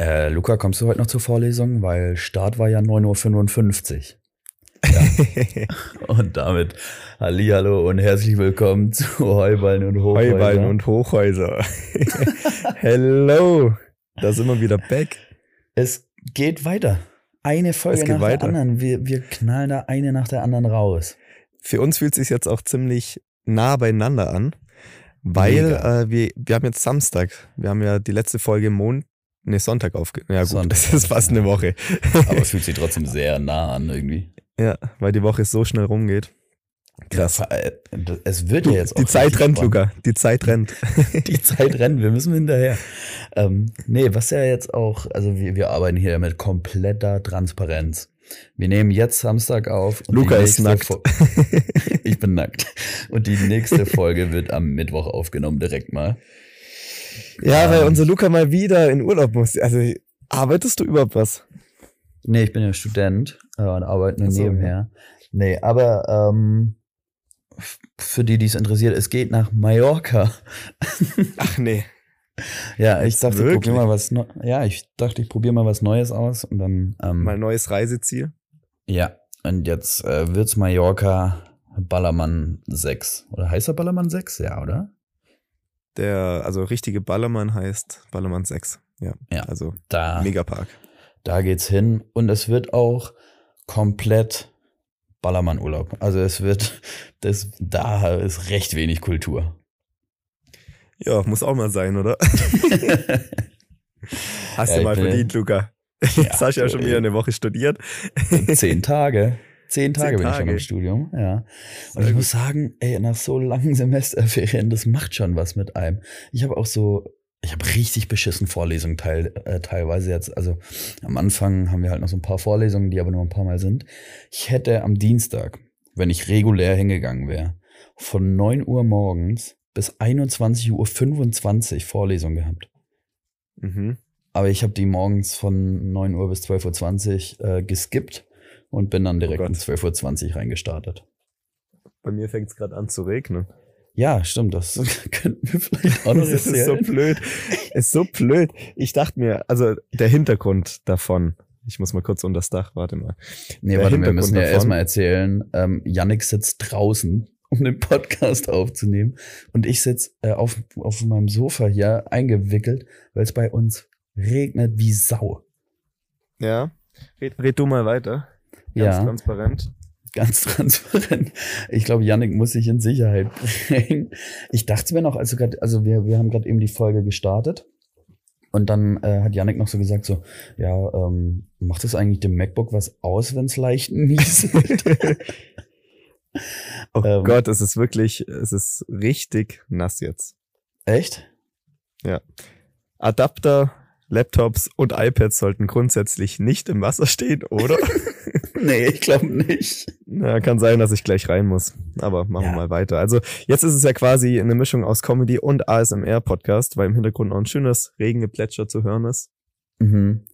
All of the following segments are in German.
Äh, Luca, kommst du heute noch zur Vorlesung? Weil Start war ja 9.55 Uhr. Ja. und damit Hallihallo und herzlich willkommen zu Heuballen und Hochhäuser. Heuballen und Hochhäuser. Hello. Da sind wir wieder back. Es geht weiter. Eine Folge nach weiter. der anderen. Wir, wir knallen da eine nach der anderen raus. Für uns fühlt es sich jetzt auch ziemlich nah beieinander an, weil äh, wir, wir haben jetzt Samstag. Wir haben ja die letzte Folge Mond, nee, Sonntag aufgenommen. Ja gut, Sonntag. das ist fast eine Woche. Aber es fühlt sich trotzdem sehr nah an irgendwie. Ja, weil die Woche so schnell rumgeht. Krass. Es wird ja jetzt auch die Zeit rennt, spannend. Luca. Die Zeit rennt. Die Zeit rennt, wir müssen hinterher. Ähm, nee, was ja jetzt auch, also wir, wir arbeiten hier mit kompletter Transparenz. Wir nehmen jetzt Samstag auf. Luca ist nackt. Fo- ich bin nackt. Und die nächste Folge wird am Mittwoch aufgenommen, direkt mal. Ja, weil unser Luca mal wieder in Urlaub muss. Also arbeitest du überhaupt was? Nee, ich bin ja Student äh, und arbeite nur so, nebenher. Nee, aber ähm, für die, die es interessiert, es geht nach Mallorca. Ach nee. Ja, ich dachte, ich probiere mal was Neu Ja, ich dachte, ich probiere mal was Neues aus und dann ähm, Mal neues Reiseziel. Ja, und jetzt äh, wird's Mallorca Ballermann 6. Oder heißt er Ballermann 6? Ja, oder? Der, also richtige Ballermann heißt Ballermann 6. Ja. Ja. Also Da, Megapark. da geht's hin. Und es wird auch komplett Ballermann-Urlaub. Also es wird, das, da ist recht wenig Kultur. Ja, muss auch mal sein, oder? Hast Ja, du mal verdient, Luca. Jetzt hast du ja schon wieder eine Woche studiert. Zehn Tage. Zehn Tage Zehn bin ich schon Tage. im Studium, ja. Und ich muss sagen, ey, nach so langen Semesterferien, das macht schon was mit einem. Ich habe auch so, ich habe richtig beschissen Vorlesungen teil, äh, teilweise jetzt. Also am Anfang haben wir halt noch so ein paar Vorlesungen, die aber nur ein paar Mal sind. Ich hätte am Dienstag, wenn ich regulär hingegangen wäre, von 9 Uhr morgens bis 21.25 Uhr Vorlesung gehabt. Mhm. Aber ich habe die morgens von 9 Uhr bis 12.20 Uhr äh, geskippt und bin dann direkt Oh um Gott. 12.20 Uhr reingestartet. Bei mir fängt es gerade an zu regnen. Ja, stimmt, das könnten wir vielleicht auch noch Das ist so erzählen. blöd. ist so blöd. Ich dachte mir, also der Hintergrund davon. Ich muss mal kurz unter das Dach, warte mal. nee, der warte, wir müssen ja erstmal erzählen. Ähm, Yannick sitzt draußen, um den Podcast aufzunehmen. Und ich sitz äh, auf, auf meinem Sofa hier eingewickelt, weil es bei uns regnet wie Sau. Ja. Red, red du mal weiter. Ganz ja. transparent. ganz transparent. Ich glaube, Yannick muss sich in Sicherheit bringen. Ich dachte mir noch, also, grad, also wir, wir haben gerade eben die Folge gestartet. Und dann äh, hat Yannick noch so gesagt, so, ja, ähm, macht es eigentlich dem MacBook was aus, wenn es leicht nieselt? Oh Ähm. Gott, es ist wirklich, es ist richtig nass jetzt. Echt? Adapter, Laptops und iPads sollten grundsätzlich nicht im Wasser stehen, oder? Nee, ich glaube nicht. Na, kann sein, dass ich gleich rein muss. Aber machen Ja. wir mal weiter. Also jetzt ist es ja quasi eine Mischung aus Comedy und ASMR-Podcast, weil im Hintergrund auch ein schönes Regengeplätscher zu hören ist. Mhm.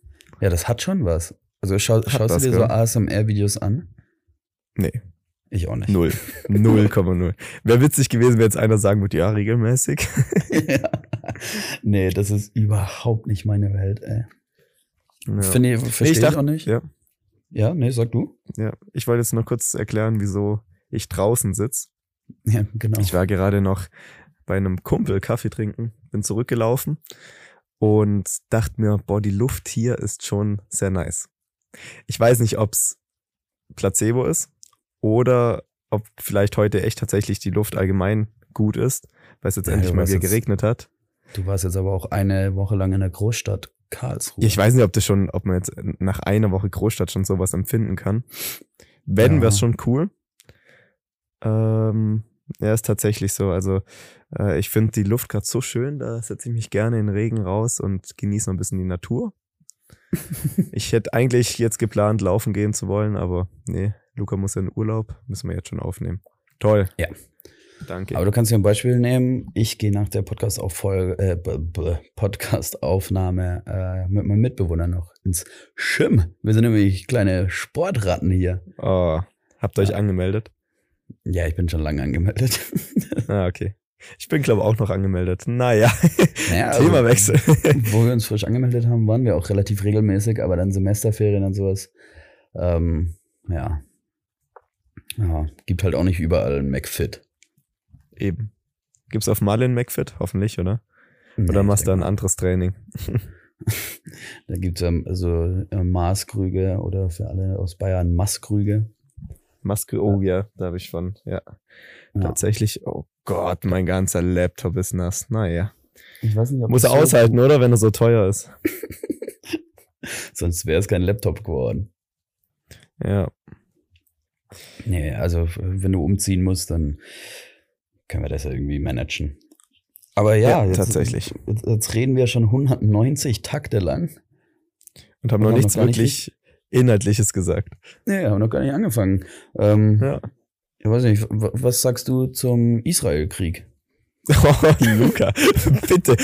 Ja, das hat schon was. Also schau, schaust du dir so gell? ASMR-Videos an? Nee, Ich auch nicht. null. 0,0. Wäre witzig gewesen, wenn jetzt einer sagen würde, ja, regelmäßig. ja. Nee, das ist überhaupt nicht meine Welt, ey. Ja. Finde ich, verstehe ich, dachte- auch nicht. Ja, Ja, nee, sag du. ja. Ich wollte jetzt noch kurz erklären, wieso ich draußen sitz. Ja, genau. Ich war gerade noch bei einem Kumpel Kaffee trinken, bin zurückgelaufen und dachte mir, boah, die Luft hier ist schon sehr nice. Ich weiß nicht, ob's Placebo ist oder ob vielleicht heute echt tatsächlich die Luft allgemein gut ist, weil es jetzt Ja, endlich mal wieder geregnet hat. Du warst jetzt aber auch eine Woche lang in der Großstadt Karlsruhe. Ich weiß nicht, ob das schon, ob man jetzt nach einer Woche Großstadt schon sowas empfinden kann. Wenn, Ja. wär's schon cool. Ähm, ja, ist tatsächlich so. Also äh, ich finde die Luft gerade so schön, da setze ich mich gerne in den Regen raus und genieße noch ein bisschen die Natur. ich hätte eigentlich jetzt geplant, laufen gehen zu wollen, aber nee, Luca muss ja in Urlaub, müssen wir jetzt schon aufnehmen. Toll. Ja. Danke. Aber du kannst dir ein Beispiel nehmen. Ich gehe nach der Podcast-Auffolge, äh, Podcast-Aufnahme äh, mit meinem Mitbewohner noch ins Schirm. Wir sind nämlich kleine Sportratten hier. oh, habt ihr euch Ja. angemeldet? Ja, ich bin schon lange angemeldet. Ah, okay. Ich bin, glaube auch noch angemeldet. Naja, Naja, Themawechsel. wo wir uns frisch angemeldet haben, waren wir auch relativ regelmäßig, aber dann Semesterferien und sowas. Ähm, ja. Ja, gibt halt auch nicht überall ein McFit. Eben. Gibt's auf Marlin McFit? Hoffentlich, oder? Oder Nee, machst ich du ein anderes Training? Da gibt's ähm, also äh, Maßkrüge oder für alle aus Bayern Maßkrüge. Maske, oh ja, da habe ich von, ja. Ja. Tatsächlich, oh Gott, mein ganzer Laptop ist nass. Naja. Ich weiß nicht, ob Muss er so aushalten, oder? Wenn er so teuer ist. Sonst wäre es kein Laptop geworden. Ja. Nee, also wenn du umziehen musst, dann können wir das ja irgendwie managen. Aber ja, Ja, jetzt, tatsächlich. Jetzt, jetzt reden wir schon 190 Takte lang. Und haben noch haben nichts noch gar nicht wirklich Inhaltliches gesagt. Nee, haben noch gar nicht angefangen. Ähm, Ja. Ich weiß nicht, wa- was sagst du zum Israel-Krieg? Oh, Luca, bitte.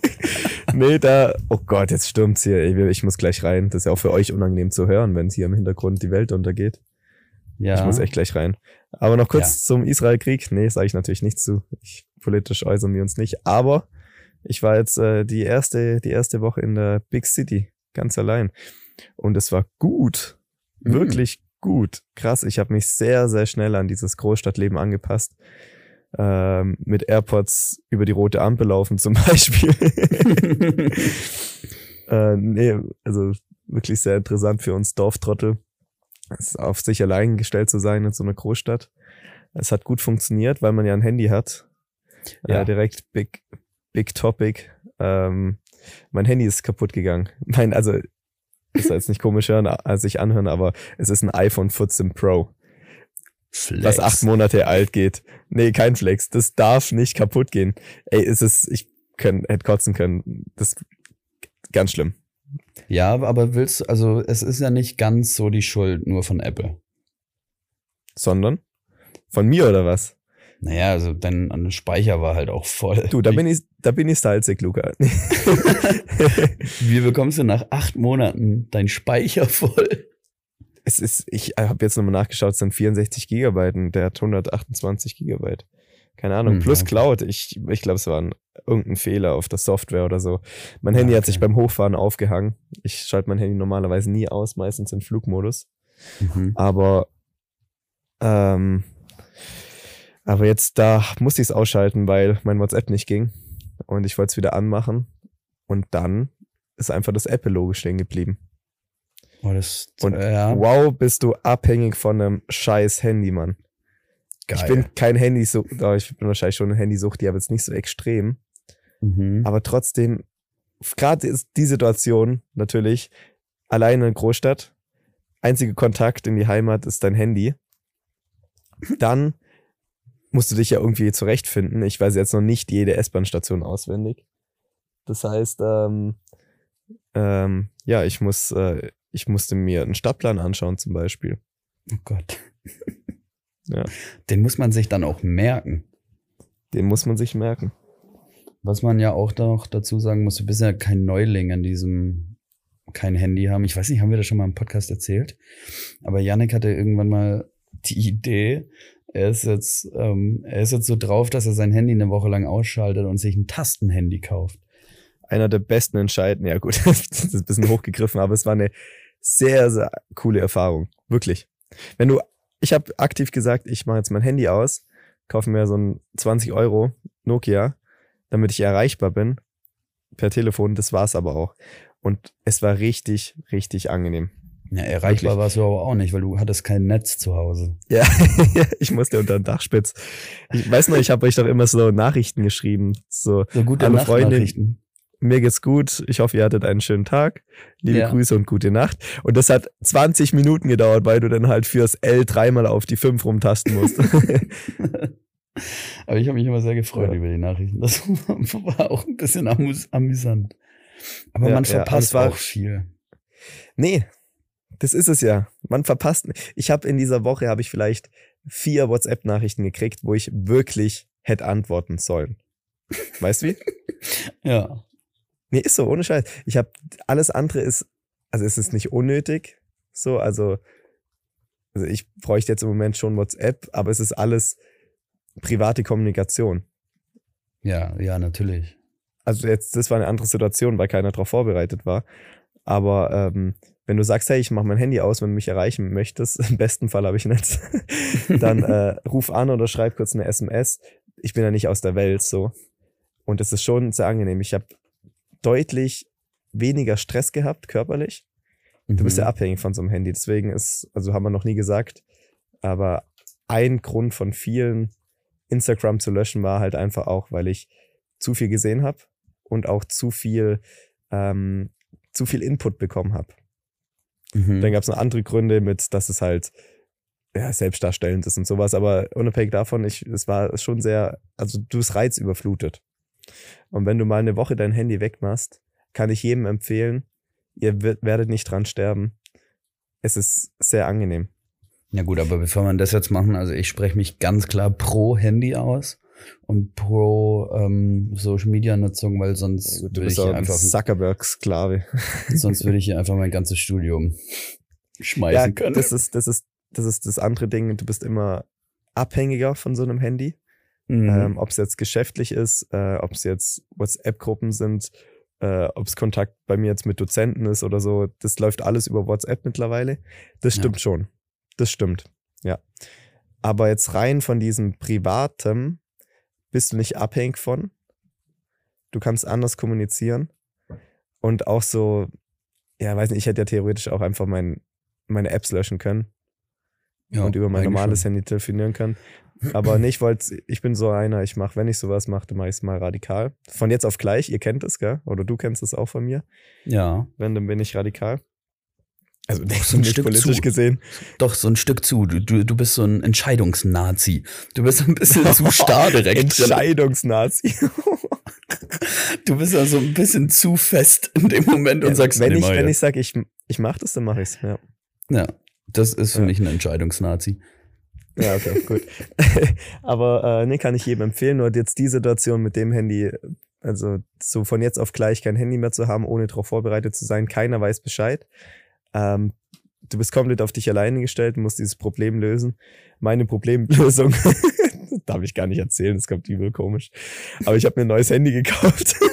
nee, da, oh Gott, jetzt stürmt's hier. Ich, ich muss gleich rein. Das ist ja auch für euch unangenehm zu hören, wenn hier im Hintergrund die Welt untergeht. Ja, Ich muss echt gleich rein. Aber noch kurz Ja. zum Israel-Krieg. Nee, sage ich natürlich nichts zu. Ich, politisch äußern wir uns nicht. Aber ich war jetzt äh, die erste, die erste Woche in der Big City, ganz allein. Und es war gut. Mhm. Wirklich gut. Krass. Ich habe mich sehr, sehr schnell an dieses Großstadtleben angepasst. Ähm, mit AirPods über die rote Ampel laufen zum Beispiel. äh, nee, also wirklich sehr interessant für uns Dorftrottel. Auf sich allein gestellt zu sein in so einer Großstadt. Es hat gut funktioniert, weil man ja ein Handy hat. Ja. Äh, direkt big, big topic. Ähm, mein Handy ist kaputt gegangen. Mein, also, ist jetzt nicht komisch hören, als sich anhören, aber es ist ein iPhone 14 Pro, Flex. was acht Monate alt geht. Nee, kein Flex. Das darf nicht kaputt gehen. Ey, es ist, ich können, hätte kotzen können. Das ist ganz schlimm. Ja, aber willst du, also es ist ja nicht ganz so die Schuld nur von Apple. Sondern? Von mir oder was? Naja, also dein Speicher war halt auch voll. Du, da bin ich, da bin ich salzig, Luca. Wie bekommst du nach acht Monaten dein Speicher voll? es ist, ich habe jetzt nochmal nachgeschaut, es sind 64 Gigabyte und der hat 128 Gigabyte. Keine Ahnung, Hm, plus okay. Cloud. Ich, ich glaube, es war ein, irgendein Fehler auf der Software oder so. Mein Ja, Handy hat okay. sich beim Hochfahren aufgehangen. Ich schalte mein Handy normalerweise nie aus, meistens in Flugmodus. Mhm. Aber, ähm, aber jetzt da musste ich es ausschalten, weil mein WhatsApp nicht ging. Und ich wollte es wieder anmachen. Und dann ist einfach das Apple-Logo stehen geblieben. Oh, das, Und ja, Wow, bist du abhängig von einem scheiß Handy, Mann. geil. Ich bin kein oh, ich bin wahrscheinlich schon ein Handysucht, die aber jetzt nicht so extrem. Mhm. Aber trotzdem, gerade ist die Situation natürlich, alleine in Großstadt, einziger Kontakt in die Heimat ist dein Handy. Dann musst du dich ja irgendwie zurechtfinden. Ich weiß jetzt noch nicht jede S-Bahn-Station auswendig. Das heißt, ähm, ähm, ja, ich muss, äh, ich musste mir einen Stadtplan anschauen zum Beispiel. Oh Gott. Ja. Den muss man sich dann auch merken. Den muss man sich merken. Was man ja auch noch dazu sagen muss, du bist ja kein Neuling an diesem kein Handy haben. Ich weiß nicht, haben wir das schon mal im Podcast erzählt? Aber Yannick hatte irgendwann mal die Idee, er ist jetzt, ähm, er ist jetzt so drauf, dass er sein Handy eine Woche lang ausschaltet und sich ein Tastenhandy kauft. einer der besten Entscheidungen. Ja gut, das ist ein bisschen hochgegriffen, aber es war eine sehr, sehr coole Erfahrung. Wirklich. Wenn du, ich habe aktiv gesagt, ich mache jetzt mein Handy aus, kaufe mir so ein 20 Euro Nokia, damit ich erreichbar bin per Telefon. Das war's aber auch. Und es war richtig, richtig angenehm. Ja, erreichbar Wirklich. warst du aber auch nicht, weil du hattest kein Netz zu Hause. Ja, ich musste unter den Dachspitz. Ich weiß noch, ich habe euch doch immer so Nachrichten geschrieben. So, So gute Freundin. Nachtnachrichten. mir geht's gut. Ich hoffe, ihr hattet einen schönen Tag. Liebe Ja. Grüße und gute Nacht. Und das hat 20 Minuten gedauert, weil du dann halt fürs L dreimal auf die 5 rumtasten musst. Aber ich habe mich immer sehr gefreut Ja. über die Nachrichten. Das war auch ein bisschen amus amüsant. Aber Ja, man ja, verpasst war- auch viel. nee, das ist es ja. Man verpasst. Ich habe in dieser Woche habe ich vielleicht vier WhatsApp-Nachrichten gekriegt, wo ich wirklich hätte antworten sollen. Weißt du wie? Ja. Nee, ist so, ohne Scheiß. Ich habe alles andere ist, also es ist nicht unnötig. So, also, also ich bräuchte jetzt im Moment schon WhatsApp, aber es ist alles private Kommunikation. Ja, ja, natürlich. Also jetzt, das war eine andere Situation, weil keiner darauf vorbereitet war. Aber ähm, wenn du sagst, hey, ich mache mein Handy aus, wenn du mich erreichen möchtest, im besten Fall habe ich Netz, dann äh, ruf an oder schreib kurz eine SMS. Ich bin ja nicht aus der Welt so. Und es ist schon sehr angenehm. Ich habe deutlich weniger Stress gehabt, körperlich. Du bist ja Mhm. abhängig von so einem Handy. Deswegen ist, also haben wir noch nie gesagt, aber ein Grund von vielen, Instagram zu löschen, war halt einfach auch, weil ich zu viel gesehen habe und auch zu viel, ähm, zu viel Input bekommen habe. Mhm. Dann gab es noch andere Gründe mit, dass es halt ja, selbstdarstellend ist und sowas, aber unabhängig davon, ich, es war schon sehr, also du bist reizüberflutet. Und wenn du mal eine Woche dein Handy wegmachst, kann ich jedem empfehlen, ihr werdet nicht dran sterben. Es ist sehr angenehm. Ja gut, aber bevor wir das jetzt machen, also ich spreche mich ganz klar pro Handy aus und pro ähm, Social Media Nutzung, weil sonst Du würde ich bist hier auch ein einfach, Zuckerberg-Sklave. sonst würde ich hier einfach mein ganzes Studium schmeißen Ja, können. das ist, das ist, das ist das andere Ding. Du bist immer abhängiger von so einem Handy. Mhm. Ähm, ob es jetzt geschäftlich ist, äh, ob es jetzt WhatsApp-Gruppen sind, äh, ob es Kontakt bei mir jetzt mit Dozenten ist oder so, das läuft alles über WhatsApp mittlerweile. Das Ja. stimmt schon. Das stimmt. Ja. Aber jetzt rein von diesem Privatem bist du nicht abhängig von. Du kannst anders kommunizieren. Und auch so, ja, weiß nicht, ich hätte ja theoretisch auch einfach mein, meine Apps löschen können ja, und über mein normales schon. Handy telefonieren kann. Aber nee, ich wollte, ich bin so einer, ich mache, wenn ich sowas mache, dann mache ich es mal radikal. Von jetzt auf gleich, ihr kennt es, gell? Oder du kennst es auch von mir. Ja, Wenn, dann bin ich radikal. Also so ein nicht Stück politisch zu. gesehen. doch so ein Stück zu. Du, du, du bist so ein Entscheidungsnazi. Du bist ein bisschen zu starr direkt. Entscheidungsnazi. Du bist ja so ein bisschen zu fest in dem Moment und Ja, sagst, wenn nee, ich, wenn ich sage, ich, ich mache das, dann mache ich es. Ja. Ja, das ist für Ja. mich ein Entscheidungsnazi. ja, okay, gut. Aber äh, nee, kann ich jedem empfehlen. Nur jetzt die Situation mit dem Handy, also so von jetzt auf gleich kein Handy mehr zu haben, ohne darauf vorbereitet zu sein. Keiner weiß Bescheid. Ähm, du bist komplett auf dich alleine gestellt, musst dieses Problem lösen. Meine Problemlösung darf ich gar nicht erzählen, das kommt übel komisch. Aber ich habe mir ein neues Handy gekauft.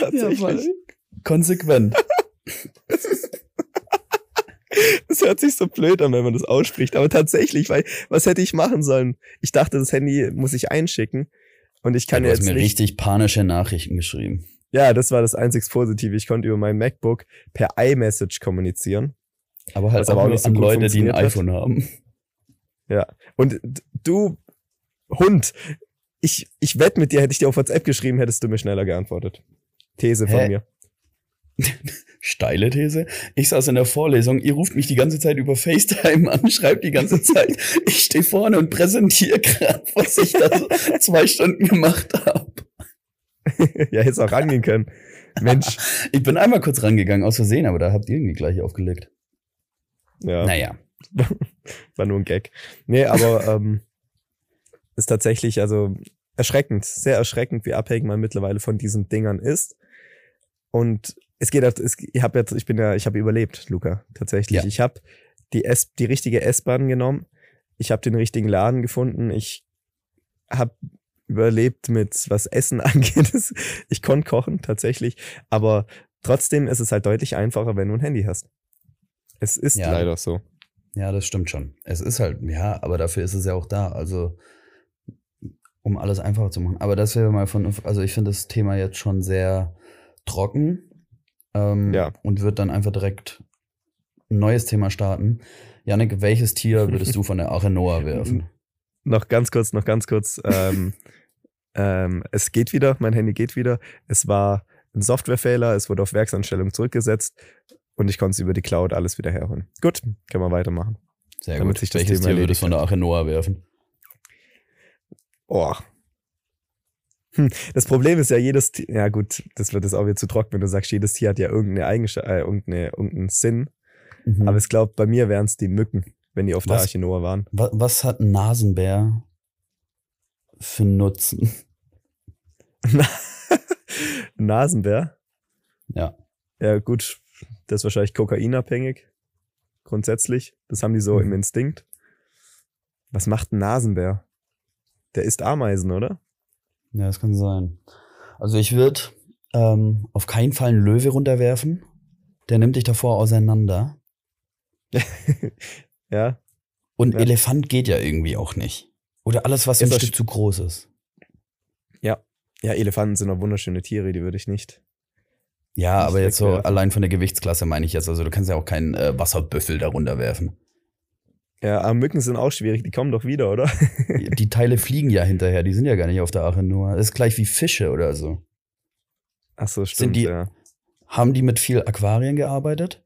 Tatsächlich. Konsequent. Das hört sich so blöd an, wenn man das ausspricht. Aber tatsächlich, weil was hätte ich machen sollen? Ich dachte, das Handy muss ich einschicken. Und ich kann du ja hast jetzt mir nicht. richtig panische Nachrichten geschrieben. Ja, das war das einzig Positive. Ich konnte über mein MacBook per iMessage kommunizieren. Aber halt aber auch nicht so an gut Leute, die ein hat. iPhone haben. Ja. Und du, Hund, ich, ich wette mit dir, hätte ich dir auf WhatsApp geschrieben, hättest du mir schneller geantwortet. These von Hä? mir. Steile These. Ich saß in der Vorlesung, ihr ruft mich die ganze Zeit über FaceTime an, schreibt die ganze Zeit. Ich stehe vorne und präsentiere gerade, was ich da so zwei Stunden gemacht habe. ja, hättest auch rangehen können. Mensch. Ich bin einmal kurz rangegangen, aus Versehen, aber da habt ihr irgendwie gleich aufgelegt. Ja. Naja. War nur ein Gag. Nee, aber ähm, ist tatsächlich also erschreckend, sehr erschreckend, wie abhängig man mittlerweile von diesen Dingern ist. Und es geht, halt- es, ich habe jetzt, ich bin ja, ich habe überlebt, Luca, tatsächlich. Ja. Ich habe die S, die richtige S-Bahn genommen. Ich habe den richtigen Laden gefunden. Ich habe überlebt mit was Essen angeht. Ich konnte kochen tatsächlich, aber trotzdem ist es halt deutlich einfacher, wenn du ein Handy hast. Es ist Ja. leider so. Ja, das stimmt schon. Es ist halt, ja, aber dafür ist es ja auch da. Also, um alles einfacher zu machen. Aber das wäre mal von, also ich finde das Thema jetzt schon sehr trocken. Ähm, Ja. Und wird dann einfach direkt ein neues Thema starten. Janik, welches Tier würdest du von der Arche Noah werfen? noch ganz kurz, noch ganz kurz. Ähm, ähm, es geht wieder, mein Handy geht wieder. Es war ein Softwarefehler, es wurde auf Werksanstellung zurückgesetzt und ich konnte es über die Cloud alles wieder herholen. Gut, können wir weitermachen. Sehr Damit gut. sich das welches Thema Tier würdest du von der Arche Noah werfen? Oh. Hm, das Problem ist ja, jedes Tier, ja gut, das wird jetzt auch wieder zu trocken, wenn du sagst, jedes Tier hat ja irgendeine Eigenschaft, äh, irgendeine, irgendeinen Sinn. Mhm. Aber ich glaube, bei mir wären es die Mücken, wenn die auf der Was? Arche Noah waren. was, was hat ein Nasenbär für Nutzen? Nasenbär? Ja. Ja, gut, das ist wahrscheinlich kokainabhängig. Grundsätzlich. Das haben die so Mhm. im Instinkt. Was macht ein Nasenbär? Der isst Ameisen, oder? Ja, das kann sein. Also ich würde ähm, auf keinen Fall einen Löwe runterwerfen. Der nimmt dich davor auseinander. ja. Und Ja. Elefant geht ja irgendwie auch nicht. Oder alles, was Ist ein Stück zu groß ist. Ja. Ja, Elefanten sind auch wunderschöne Tiere, die würde ich nicht. Ja, Nicht aber jetzt so allein von der Gewichtsklasse meine ich jetzt. Also du kannst ja auch keinen äh, Wasserbüffel darunter werfen. Ja, aber Mücken sind auch schwierig, die kommen doch wieder, oder? Die Teile fliegen ja hinterher, die sind ja gar nicht auf der Ache nur. Das ist gleich wie Fische oder so. Ach so, stimmt, die- ja. Haben die mit viel Aquarien gearbeitet?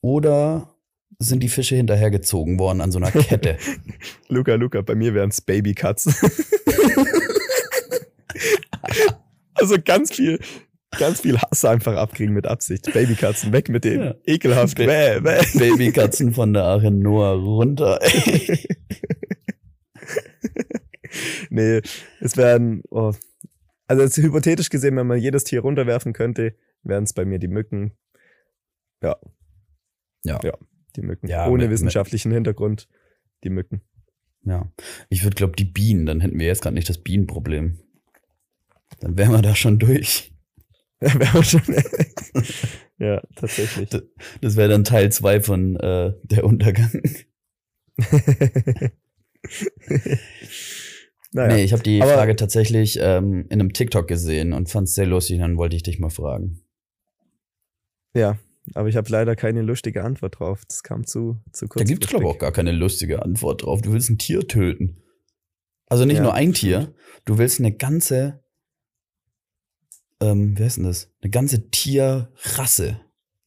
Oder sind die Fische hinterhergezogen worden an so einer Kette? Luca, Luca, bei mir wären es Babykatzen. also ganz viel, ganz viel Hass einfach abkriegen mit Absicht. Babykatzen, weg mit denen. Ja. Ekelhaft. Ba- Bäh, bäh. Babykatzen von der Ache Noah runter. nee, es wären, oh. also jetzt hypothetisch gesehen, wenn man jedes Tier runterwerfen könnte, wären es bei mir die Mücken. Ja. Ja. Ja, die Mücken. Ja, Ohne mit- wissenschaftlichen Hintergrund, die Mücken. Ja. Ich würde, glaube die Bienen, dann hätten wir jetzt gerade nicht das Bienenproblem. Dann wären wir da schon durch. Ja, tatsächlich. Das wäre dann Teil zwei von äh, der Untergang. naja. Nee, ich habe die aber- Frage tatsächlich ähm, in einem TikTok gesehen und fand es sehr lustig, dann wollte ich dich mal fragen. Ja, aber ich habe leider keine lustige Antwort drauf. Das kam zu, zu kurz. Da gibt's glaube ich, auch gar keine lustige Antwort drauf. Du willst ein Tier töten. Also nicht Ja, nur ein stimmt. Tier, du willst eine ganze, ähm, wie heißt denn das? Eine ganze Tierrasse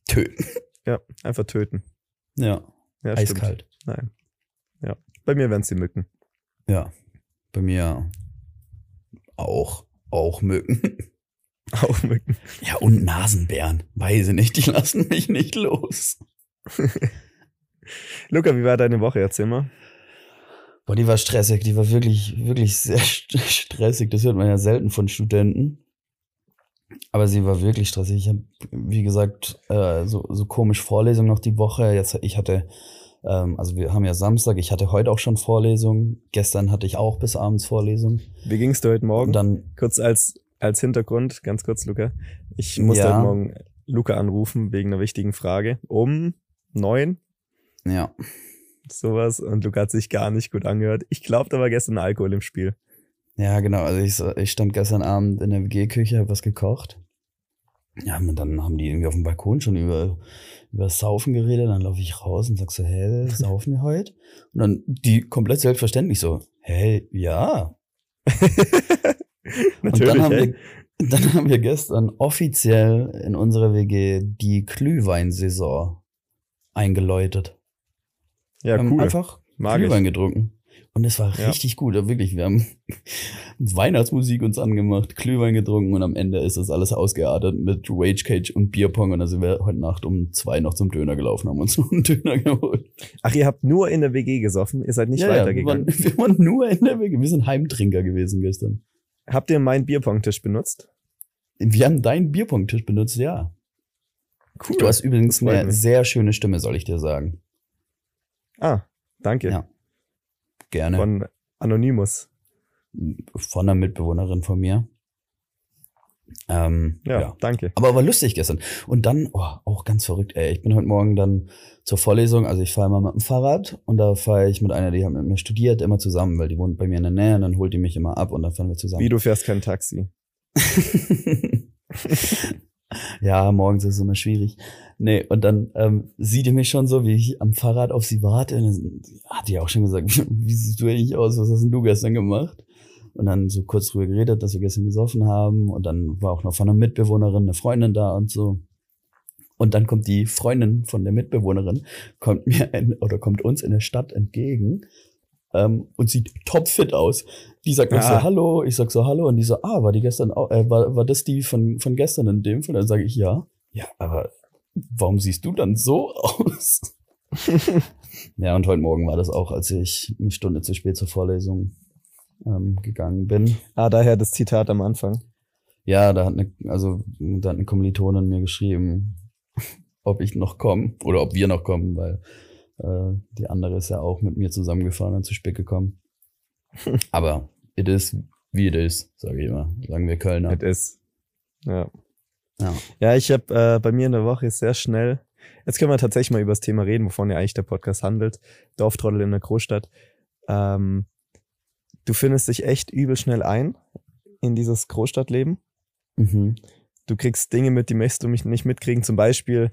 töten. Ja, einfach töten. Ja, Ja, eiskalt. Stimmt. Nein. Ja. Bei mir wären es die Mücken. Ja, bei mir auch, auch Mücken. Auch Mücken. Ja, und Nasenbären. Weiß ich nicht, die lassen mich nicht los. Luca, wie war deine Woche? Erzähl mal. Boah, die war stressig, die war wirklich, wirklich sehr st- stressig. Das hört man ja selten von Studenten. Aber sie war wirklich stressig. Ich habe, wie gesagt, äh, so, so komisch Vorlesungen noch die Woche. Jetzt, ich hatte, ähm, also wir haben ja Samstag, ich hatte heute auch schon Vorlesungen. Gestern hatte ich auch bis abends Vorlesungen. Wie ging's dir heute Morgen? Und dann, kurz als, als Hintergrund, ganz kurz, Luca. Ich musste Ja. heute Morgen Luca anrufen wegen einer wichtigen Frage. Um neun, ja, sowas. Und Luca hat sich gar nicht gut angehört. Ich glaube, da war gestern Alkohol im Spiel. Ja, genau. Also ich, ich stand gestern Abend in der WG-Küche, habe was gekocht. Ja, und dann haben die irgendwie auf dem Balkon schon über, über Saufen geredet. Dann laufe ich raus und sag so, hä, saufen wir heute? Und dann die komplett selbstverständlich so, hä, ja. Natürlich. und dann haben, wir, dann haben wir gestern offiziell in unserer WG die Glühweinsaison eingeläutet. ja, cool. einfach Mag ich. Glühwein getrunken. Und es war Ja. richtig gut, wirklich. Wir haben Weihnachtsmusik uns angemacht, Glühwein getrunken und am Ende ist das alles ausgeartet mit Rage Cage und Bierpong. Und sind wir heute Nacht um zwei noch zum Döner gelaufen, haben uns noch einen Döner geholt. Ach, ihr habt nur in der WG gesoffen? Ihr seid nicht ja, ja, wir, weitergegangen? waren, wir waren nur in der WG. Wir sind Heimtrinker gewesen gestern. Habt ihr meinen Bierpong-Tisch benutzt? Wir haben deinen Bierpong-Tisch benutzt, ja. Cool. Du hast übrigens eine mich. sehr schöne Stimme, soll ich dir sagen. Ah, danke. Ja. Gerne. Von Anonymous. von einer Mitbewohnerin von mir. Ähm, Ja, ja. danke. Aber war lustig gestern. Und dann, oh, auch ganz verrückt, ey. Ich bin heute Morgen dann zur Vorlesung, also ich fahre immer mit dem Fahrrad und da fahre ich mit einer, die hat mit mir studiert, immer zusammen, weil die wohnt bei mir in der Nähe und dann holt die mich immer ab und dann fahren wir zusammen. Wie du fährst kein Taxi. ja, morgens ist es immer schwierig. Nee, und dann ähm, sieht die mich schon so, wie ich am Fahrrad auf sie warte. Hat die auch schon gesagt, wie siehst du eigentlich aus? Was hast denn du gestern gemacht? Und dann so kurz drüber geredet, dass wir gestern gesoffen haben. Und dann war auch noch von einer Mitbewohnerin eine Freundin da und so. Und dann kommt die Freundin von der Mitbewohnerin, kommt mir in, oder kommt uns in der Stadt entgegen ähm, und sieht topfit aus. Die sagt Ah. so Hallo, ich sag so Hallo und die so Ah, war die gestern auch, äh, war, war das die von von gestern in dem Fall? Dann sage ich ja. Ja, aber warum siehst du dann so aus? ja, und heute Morgen war das auch, als ich eine Stunde zu spät zur Vorlesung ähm, gegangen bin. Ah, daher das Zitat am Anfang. Ja, da hat eine, also da hat eine Kommilitonin mir geschrieben, ob ich noch komme oder ob wir noch kommen, weil äh, die andere ist ja auch mit mir zusammengefahren und zu spät gekommen. Aber it is wie it is, sage ich immer. Sagen wir Kölner. It is. Ja. Ja. Ja, ich habe äh, bei mir in der Woche sehr schnell. Jetzt können wir tatsächlich mal über das Thema reden, wovon ja eigentlich der Podcast handelt. Dorftrottel in der Großstadt. Ähm, du findest dich echt übel schnell ein in dieses Großstadtleben. Mhm. Du kriegst Dinge mit, die möchtest du mich nicht mitkriegen. Zum Beispiel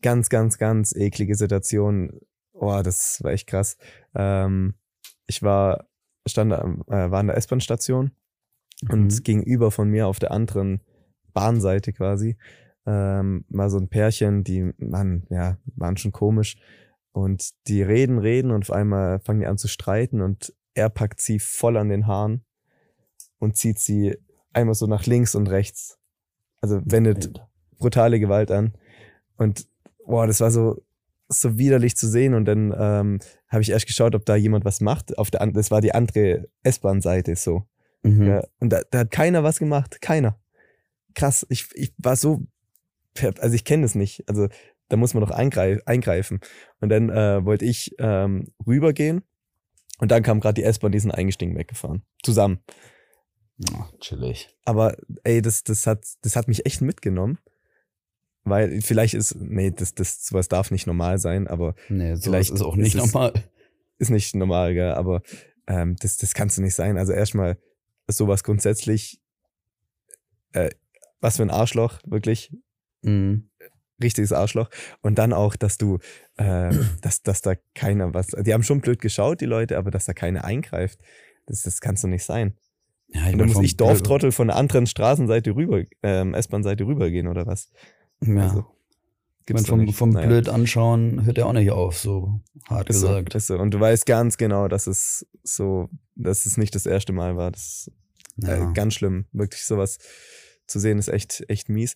ganz, ganz, ganz eklige Situation. Oh, das war echt krass. Ähm, ich war, stand, äh, war an der S-Bahn-Station und Mhm. gegenüber von mir auf der anderen Bahnseite quasi ähm, war so ein Pärchen, die waren, ja, waren schon komisch. Und die reden, reden und auf einmal fangen die an zu streiten und er packt sie voll an den Haaren und zieht sie einmal so nach links und rechts. Also wendet brutale Gewalt an. Und boah, das war so, so widerlich zu sehen. Und dann ähm, habe ich erst geschaut, ob da jemand was macht. Auf der, das war die andere S-Bahn-Seite so. Mhm. Ja, und da, da hat keiner was gemacht. Keiner. Krass. Ich, ich war so, also ich kenne das nicht. Also da muss man doch eingreif, eingreifen. Und dann äh, wollte ich ähm, rübergehen. Und dann kam gerade die S-Bahn, die sind eingestiegen, weggefahren. Zusammen. Ja, chillig. Aber ey, das, das, hat, das hat mich echt mitgenommen. Weil vielleicht ist, nee, das, das, sowas darf nicht normal sein, aber Nee, Vielleicht ist auch ist nicht es- normal. ist nicht normal, gell? Aber ähm, das, das kannst du nicht sein. Also erstmal ist sowas grundsätzlich, äh, was für ein Arschloch, wirklich, Mhm. richtiges Arschloch. Und dann auch, dass du, äh, dass, dass da keiner was, die haben schon blöd geschaut, die Leute, aber dass da keiner eingreift, das, das kannst du nicht sein. Ja, Und dann muss ich Dorftrottel von der anderen Straßenseite rüber, ähm, S-Bahn-Seite rübergehen oder was? Ja. Also, gibt's doch vom, vom Naja. blöd anschauen hört er auch nicht auf, so hart Ist so, gesagt. ist so. Und du weißt ganz genau, dass es so, dass es nicht das erste Mal war. Das ist Ja. äh, ganz schlimm. Wirklich sowas zu sehen ist echt, echt mies.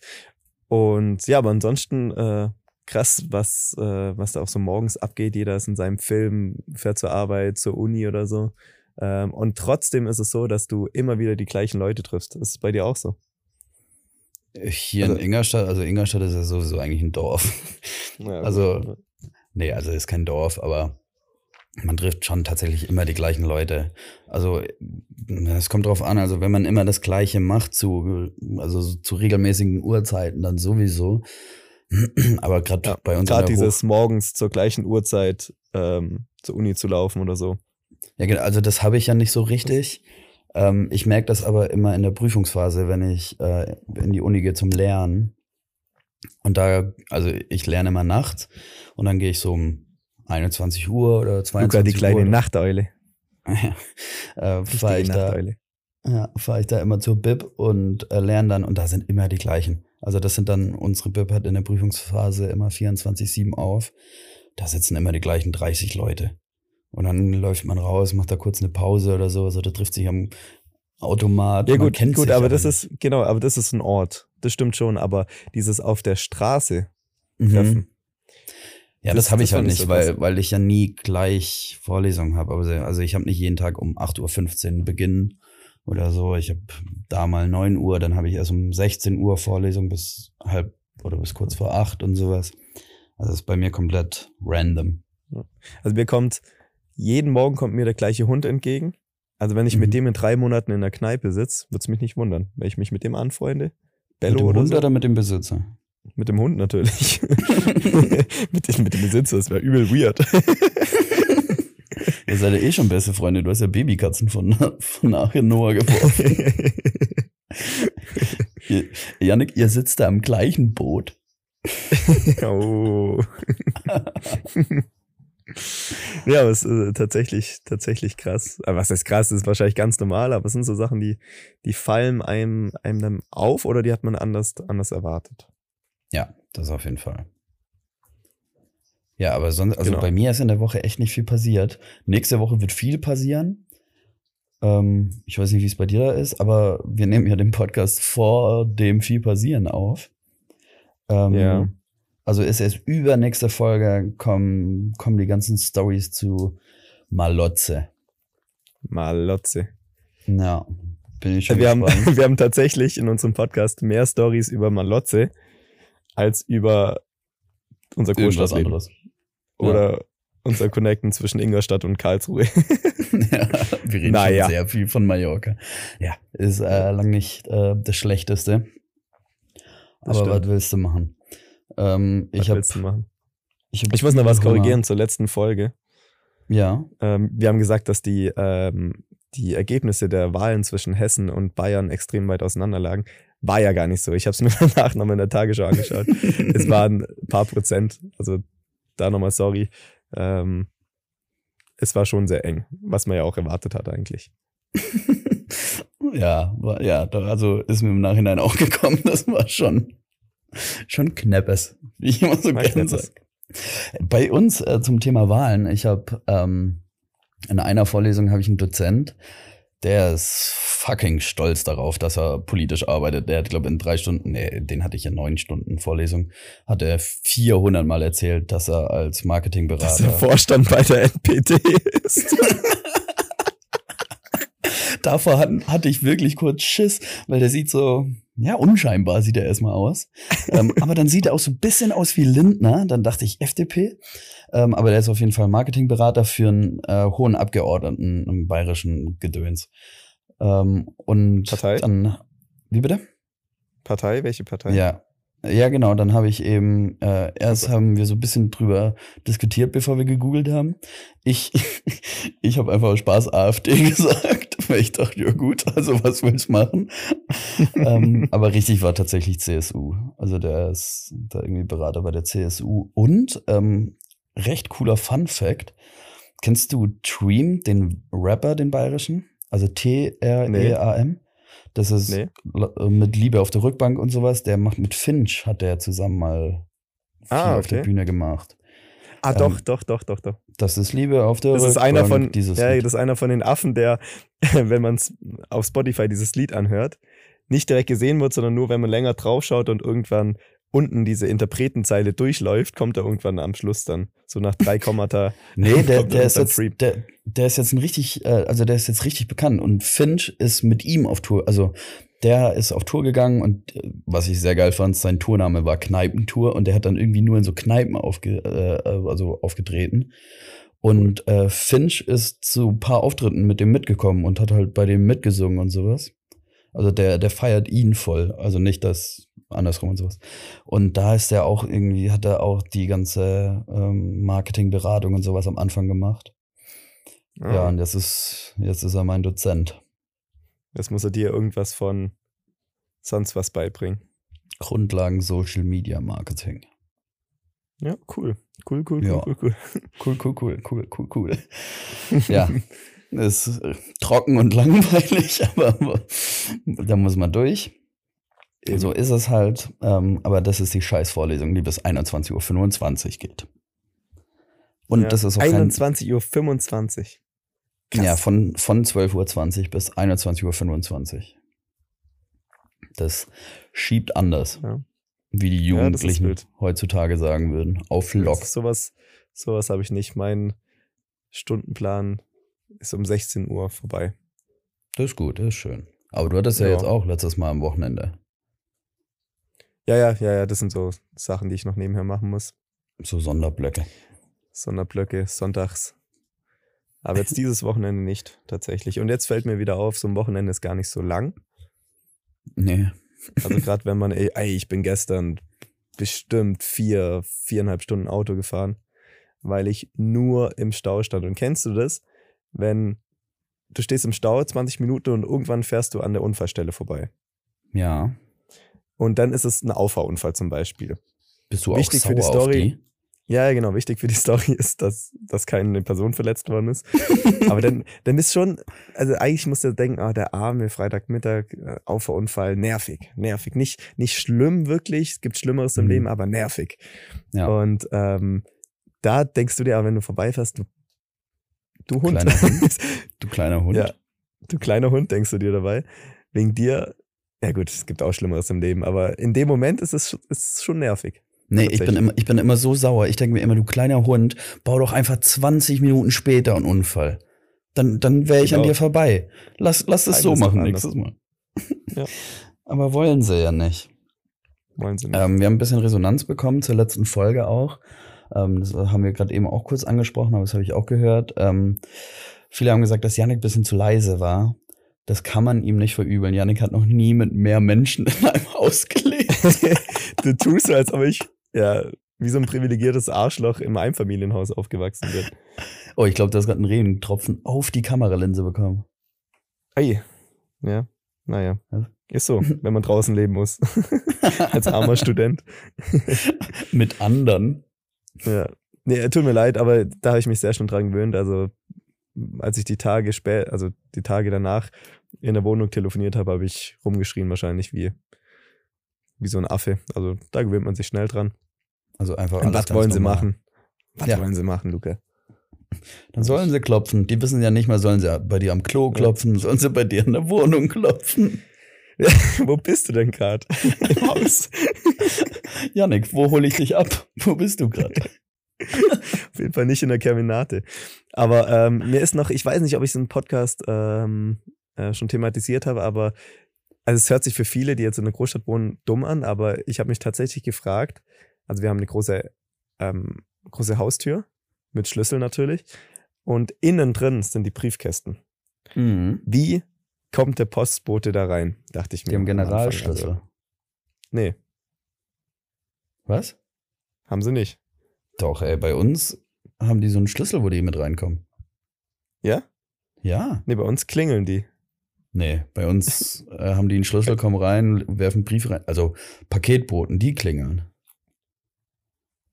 Und ja, aber ansonsten äh, krass, was, äh, was da auch so morgens abgeht. Jeder ist in seinem Film, fährt zur Arbeit, zur Uni oder so. Ähm, und trotzdem ist es so, dass du immer wieder die gleichen Leute triffst. Ist es bei dir auch so? Hier Also- in Ingolstadt, also Ingolstadt ist ja sowieso eigentlich ein Dorf. Ja, Also- Nee, also ist kein Dorf, aber man trifft schon tatsächlich immer die gleichen Leute. Also es kommt drauf an, also wenn man immer das Gleiche macht zu, also so zu regelmäßigen Uhrzeiten, dann sowieso. Aber gerade Ja, bei uns Gerade der Hoch- dieses morgens zur gleichen Uhrzeit ähm, zur Uni zu laufen oder so. Ja, genau, also das habe ich ja nicht so richtig. Ähm, ich merke das aber immer in der Prüfungsphase, wenn ich äh, in die Uni gehe zum Lernen. Und da, also ich lerne immer nachts und dann gehe ich so um 21 Uhr oder 22 Luca, die kleine Uhr. Nachteule. äh, fahre ich, Die da, Nachteule. ja, fahr ich da immer zur Bib und äh, lerne dann und da sind immer die gleichen. Also das sind dann, unsere Bib hat in der Prüfungsphase immer 24-7 auf. Da sitzen immer die gleichen 30 Leute. Und dann läuft man raus, macht da kurz eine Pause oder so. Also da trifft sich am Automat. Ja gut, kennt gut, aber das ist, genau, aber das ist ein Ort. Das stimmt schon, aber dieses auf der Straße Mhm. treffen. Ja, Das- das, habe ich halt nicht, so weil, weil ich ja nie gleich Vorlesungen habe. Also, also ich habe nicht jeden Tag um 8.15 Uhr Beginn oder so. Ich habe da mal 9 Uhr, dann habe ich erst um 16 Uhr Vorlesung bis halb oder bis kurz vor 8 und sowas. Also das ist bei mir komplett random. Also mir kommt, jeden Morgen kommt mir der gleiche Hund entgegen. Also wenn ich Mhm. mit dem in drei Monaten in der Kneipe sitze, wird's mich nicht wundern, wenn ich mich mit dem anfreunde. Bello mit dem oder Hund so. oder mit dem Besitzer? Mit dem Hund natürlich. mit, dem, mit dem Besitzer, das wäre übel weird. Ihr seid ja eh schon beste Freunde. Du hast ja Babykatzen von, von nachher Noah geworfen. ihr, Janik, ihr sitzt da im gleichen Boot. oh. Ja, aber es ist äh, tatsächlich, tatsächlich krass. Aber was heißt krass, das ist wahrscheinlich ganz normal, aber es sind so Sachen, die, die fallen einem, einem dann auf oder die hat man anders, anders erwartet. Ja, das auf jeden Fall. Ja, aber sonst, also Genau. bei mir ist in der Woche echt nicht viel passiert. Nächste Woche wird viel passieren. Ähm, ich weiß nicht, wie es bei dir da ist, aber wir nehmen ja den Podcast vor dem viel passieren auf. Ähm, Ja. Also ist erst übernächste Folge kommen, kommen die ganzen Stories zu Malotze. Malotze. Ja, bin ich schon Wir haben, gespannt. wir haben tatsächlich in unserem Podcast mehr Stories über Malotze als über unser Großstadtleben. anderes. Oder unser Connecten zwischen Ingolstadt und Karlsruhe. ja, wir reden Naja. schon sehr viel von Mallorca. Ja, ist äh, lang nicht äh, das Schlechteste. Das Aber stimmt. was willst du machen? Ähm, ich habe ich, hab Ich muss noch was Hunger. korrigieren zur letzten Folge. Ja, Ähm, wir haben gesagt, dass die, ähm, die Ergebnisse der Wahlen zwischen Hessen und Bayern extrem weit auseinander lagen. War ja gar nicht so. Ich habe es mir danach nochmal in der Tagesschau angeschaut. es waren ein paar Prozent. Also da nochmal sorry. Ähm, es war schon sehr eng, was man ja auch erwartet hat eigentlich. ja, war, ja, doch, also ist mir im Nachhinein auch gekommen. Das war schon, schon kneppes, wie ich immer so gerne sage. Bei uns äh, zum Thema Wahlen, ich habe ähm, in einer Vorlesung habe ich einen Dozent, der ist fucking stolz darauf, dass er politisch arbeitet. Der hat, glaube in drei Stunden, nee, den hatte ich in neun Stunden Vorlesung, hat er 400 Mal erzählt, dass er als Dass der Marketingberater Vorstand bei der NPD ist. davor hat, hatte ich wirklich kurz Schiss, weil der sieht so, ja, unscheinbar sieht er erstmal aus. ähm, aber dann sieht er auch so ein bisschen aus wie Lindner. Dann dachte ich FDP. Ähm, aber der ist auf jeden Fall Marketingberater für einen äh, hohen Abgeordneten im bayerischen Gedöns. Ähm, und Partei? dann, wie bitte? Partei? Welche Partei? Ja. Ja, genau, dann habe ich eben, äh, erst haben wir so ein bisschen drüber diskutiert, bevor wir gegoogelt haben. Ich, ich habe einfach Spaß AfD gesagt, weil ich dachte, ja gut, also was willst du machen? ähm, aber richtig war tatsächlich CSU. Also der ist da irgendwie Berater bei der CSU. Und ähm, recht cooler Fun Fact, kennst du Dream, den Rapper, den bayerischen? Also T-R-E-A-M? Das ist Nee. äh, mit Liebe auf der Rückbank und sowas. Der macht mit Finch, hat der zusammen mal viel Ah, auf der okay. Bühne gemacht. Ah, Ähm, doch, doch, doch, doch, doch. Das ist Liebe auf der Das ist Rückbank. einer von, dieses ja, Lied. das ist einer von den Affen, der, wenn man auf Spotify dieses Lied anhört, nicht direkt gesehen wird, sondern nur, wenn man länger draufschaut und irgendwann unten diese Interpretenzeile durchläuft, kommt er irgendwann am Schluss dann. So nach drei Kommata. Nee, der, der, ist jetzt, der, der ist jetzt ein richtig, äh, also der ist jetzt richtig bekannt und Finch ist mit ihm auf Tour, also der ist auf Tour gegangen und äh, was ich sehr geil fand, sein Tourname war Kneipentour und der hat dann irgendwie nur in so Kneipen aufge, äh, also aufgetreten. Und äh, Finch ist zu ein paar Auftritten mit dem mitgekommen und hat halt bei dem mitgesungen und sowas. Also der, der feiert ihn voll. Also nicht das andersrum und sowas. Und da ist er auch irgendwie, hat er auch die ganze ähm, Marketingberatung und sowas am Anfang gemacht. Ah, Ja, und jetzt ist, jetzt ist er mein Dozent. Jetzt muss er dir irgendwas von sonst was beibringen. Grundlagen Social Media Marketing. Ja, cool. Cool, cool, cool, Ja. cool, cool. Cool, cool, cool, cool, cool, cool. ja, ist trocken und langweilig, aber da muss man durch. Eben. So ist es halt. Ähm, aber das ist die Scheißvorlesung, die bis 21.25 Uhr geht. Und Ja. das ist auch kein, 21.25 Uhr. Krass. Ja, von, von 12.20 Uhr bis 21.25 Uhr. Das schiebt anders, Ja. wie die Ja, Jugendlichen wild. heutzutage sagen würden. Auf Lock. Sowas, sowas habe ich nicht. Mein Stundenplan ist um 16 Uhr vorbei. Das ist gut, das ist schön. Aber du hattest ja, Ja. jetzt auch letztes Mal am Wochenende Ja, ja, ja, ja, das sind so Sachen, die ich noch nebenher machen muss. so Sonderblöcke. Sonderblöcke, sonntags. Aber jetzt dieses Wochenende nicht, tatsächlich. Und jetzt fällt mir wieder auf, so ein Wochenende ist gar nicht so lang. Nee. Also gerade wenn man, ey, ey, ich bin gestern bestimmt vier, viereinhalb Stunden Auto gefahren, weil ich nur im Stau stand. Und kennst du das, wenn du stehst im Stau 20 Minuten und irgendwann fährst du an der Unfallstelle vorbei? Ja. Und dann ist es ein Auffahrunfall zum Beispiel. Bist du Wichtig auch für die sauer auf Story. die? Ja, genau. Wichtig für die Story ist, dass, dass keine Person verletzt worden ist. Aber dann, dann ist schon, also eigentlich musst du denken, ah, der arme Freitagmittag, äh, Auffahrunfall, nervig, nervig. Nicht, nicht schlimm wirklich, es gibt Schlimmeres im Mhm. Leben, aber nervig. Ja. Und ähm, da denkst du dir, aber wenn du vorbeifährst, du, du Hund. Kleiner Hund. Du kleiner Hund. Ja. Du kleiner Hund, denkst du dir dabei. Wegen dir, ja gut, es gibt auch Schlimmeres im Leben, aber in dem Moment ist es, ist schon nervig. Nee, ich bin, immer, ich bin immer so sauer. Ich denke mir immer, du kleiner Hund, bau doch einfach 20 Minuten später einen Unfall. Dann, dann wäre ich an Genau. dir vorbei. Lass, lass es so machen nächstes Mal. Ja. Aber wollen sie ja nicht. Wollen sie nicht. Ähm, wir haben ein bisschen Resonanz bekommen zur letzten Folge auch. Ähm, das haben wir gerade eben auch kurz angesprochen, aber das habe ich auch gehört. Ähm, viele haben gesagt, dass Yannick ein bisschen zu leise war. Das kann man ihm nicht verübeln. Yannick hat noch nie mit mehr Menschen in einem Haus gelebt. du tust so, als ob ich ja wie so ein privilegiertes Arschloch im Einfamilienhaus aufgewachsen bin. Oh, ich glaube, du hast gerade einen Regentropfen auf die Kameralinse bekommen. Ei. Ja, naja. Ist so, wenn man draußen leben muss. Als armer Student. Mit anderen. Ja. Nee, tut mir leid, aber da habe ich mich sehr schon dran gewöhnt. Also, als ich die Tage spät, also die Tage danach in der Wohnung telefoniert habe, habe ich rumgeschrien, wahrscheinlich wie, wie so ein Affe. Also, da gewöhnt man sich schnell dran. Also einfach. Und was wollen sie machen? Was ja. wollen sie machen, Luca? Dann sollen sie klopfen. Die wissen ja nicht mal, sollen sie bei dir am Klo klopfen, sollen sie bei dir in der Wohnung klopfen. Wo bist du denn gerade? Im Haus. Janik, wo hole ich dich ab? Wo bist du gerade? Auf jeden Fall nicht in der Kerminate. Aber ähm, mir ist noch, ich weiß nicht, ob ich es im Podcast ähm, äh, schon thematisiert habe, aber also es hört sich für viele, die jetzt in der Großstadt wohnen, dumm an, aber ich habe mich tatsächlich gefragt, also wir haben eine große, ähm, große Haustür mit Schlüssel natürlich. Und innen drin sind die Briefkästen. Mhm. Wie kommt der Postbote da rein? Dachte ich mir. Die haben Generalschlüssel. Also, nee. Was? Haben sie nicht. Doch, ey, bei uns haben die so einen Schlüssel, wo die mit reinkommen. Ja? Ja. Nee, bei uns klingeln die. Nee, bei uns äh, haben die einen Schlüssel, kommen rein, werfen Briefe rein. Also Paketboten, die klingeln.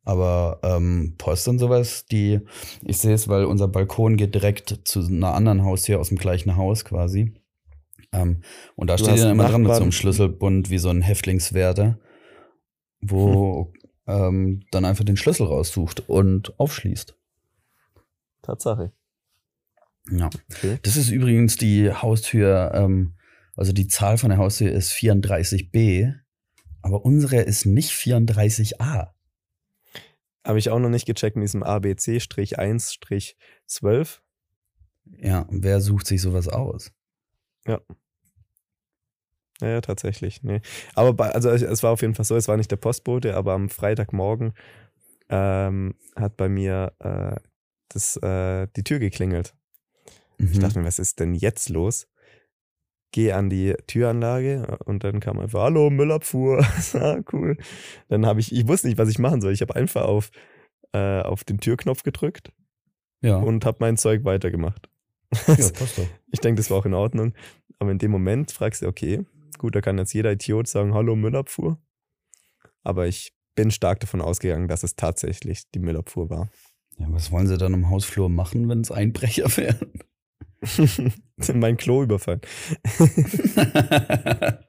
Aber ähm, Post und sowas, die, ich sehe es, weil unser Balkon geht direkt zu einer anderen Haustür aus dem gleichen Haus quasi. Ähm, und da du steht dann immer dran mit so einem Schlüsselbund wie so ein Häftlingswärter, wo hm. ähm, dann einfach den Schlüssel raussucht und aufschließt. Tatsache. Ja. Okay. Das ist übrigens die Haustür, ähm, also die Zahl von der Haustür ist 34b, aber unsere ist nicht 34a. Habe ich auch noch nicht gecheckt mit diesem ABC-1-12. Ja, wer sucht sich sowas aus? Ja. Ja, tatsächlich. Nee. Aber bei, also es war auf jeden Fall so, es war nicht der Postbote, aber am Freitagmorgen ähm, hat bei mir äh, das, äh, die Tür geklingelt. Mhm. Ich dachte mir, was ist denn jetzt los? gehe an die Türanlage und dann kam einfach, hallo, Müllabfuhr. ah, cool. Dann habe ich, ich wusste nicht, was ich machen soll. Ich habe einfach auf, äh, auf den Türknopf gedrückt ja. und habe mein Zeug weitergemacht. Ja, passt doch. ich denke, das war auch in Ordnung. Aber in dem Moment fragst du, okay, gut, da kann jetzt jeder Idiot sagen, hallo, Müllabfuhr. Aber ich bin stark davon ausgegangen, dass es tatsächlich die Müllabfuhr war. Ja, was wollen sie dann im Hausflur machen, wenn es Einbrecher wären? mein Klo überfallen.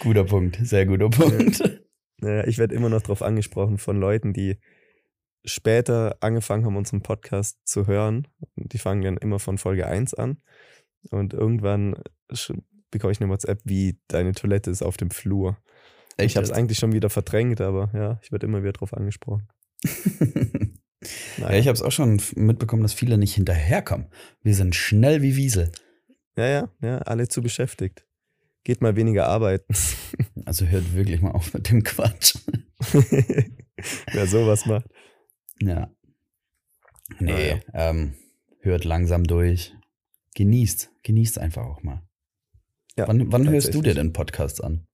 guter Punkt, sehr guter Punkt. Naja, ich werde immer noch darauf angesprochen von Leuten, die später angefangen haben, unseren Podcast zu hören. Die fangen dann immer von Folge 1 an. Und irgendwann bekomme ich eine WhatsApp, wie deine Toilette ist auf dem Flur. Echt? Ich habe es eigentlich schon wieder verdrängt, aber ja, ich werde immer wieder darauf angesprochen. Naja. Ja, ich habe es auch schon mitbekommen, dass viele nicht hinterherkommen. Wir sind schnell wie Wiesel. Ja, ja, ja, alle zu beschäftigt. Geht mal weniger arbeiten. Also hört wirklich mal auf mit dem Quatsch. Wer sowas macht. Ja. Nee, ja. Ähm, hört langsam durch. Genießt. Genießt einfach auch mal. Ja, wann wann hörst du dir denn Podcasts an?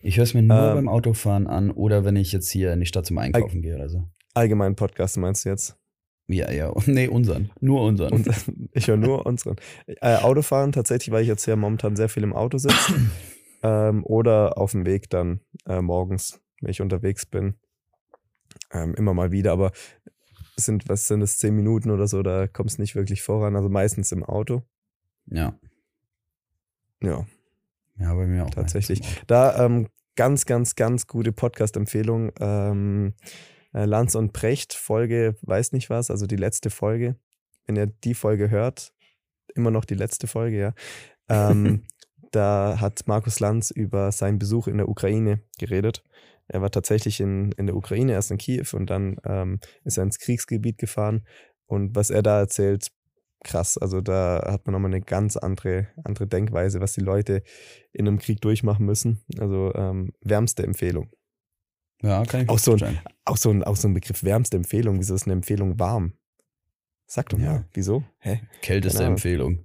Ich höre es mir nur ähm, beim Autofahren an oder wenn ich jetzt hier in die Stadt zum Einkaufen gehe oder so. Allgemeinen Podcast meinst du jetzt? Ja, ja. Nee, unseren. Nur unseren. Und, ich höre nur unseren. Äh, Autofahren tatsächlich, weil ich jetzt ja momentan sehr viel im Auto sitze. ähm, oder auf dem Weg dann äh, morgens, wenn ich unterwegs bin. Ähm, immer mal wieder, aber sind, was sind es, zehn Minuten oder so, da kommt es nicht wirklich voran. Also meistens im Auto. Ja. Ja. Ja, bei mir auch. Tatsächlich. Da ähm, ganz, ganz, ganz gute Podcast-Empfehlung. Ähm, äh, Lanz und Precht, Folge, weiß nicht was, also die letzte Folge. Wenn ihr die Folge hört, immer noch die letzte Folge, ja. Ähm, da hat Markus Lanz über seinen Besuch in der Ukraine geredet. Er war tatsächlich in, in der Ukraine, erst in Kiew und dann ähm, ist er ins Kriegsgebiet gefahren. Und was er da erzählt, krass. Also da hat man nochmal eine ganz andere, andere Denkweise, was die Leute in einem Krieg durchmachen müssen. Also ähm, wärmste Empfehlung. Ja, kann ich Auch so ein-. Auch so ein, auch so ein Begriff wärmste Empfehlung. Wieso ist eine Empfehlung warm? Sag doch mal. Ja. Wieso? Hä? Kälteste. Empfehlung.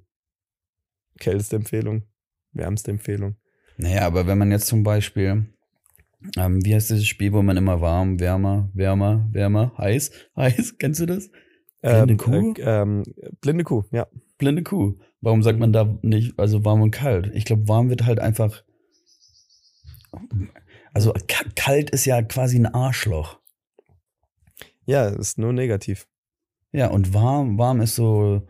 Kälteste Empfehlung? Wärmste Empfehlung? Naja, aber wenn man jetzt zum Beispiel, ähm, wie heißt dieses Spiel, wo man immer warm, wärmer, wärmer, wärmer, heiß, heiß, kennst du das? Blinde Ähm, Kuh? Äh, ähm, blinde Kuh, ja. Blinde Kuh. Warum sagt man da nicht, also warm und kalt? Ich glaube, warm wird halt einfach. Also ka- kalt ist ja quasi ein Arschloch. Ja, ist nur negativ. Ja, und warm, warm ist so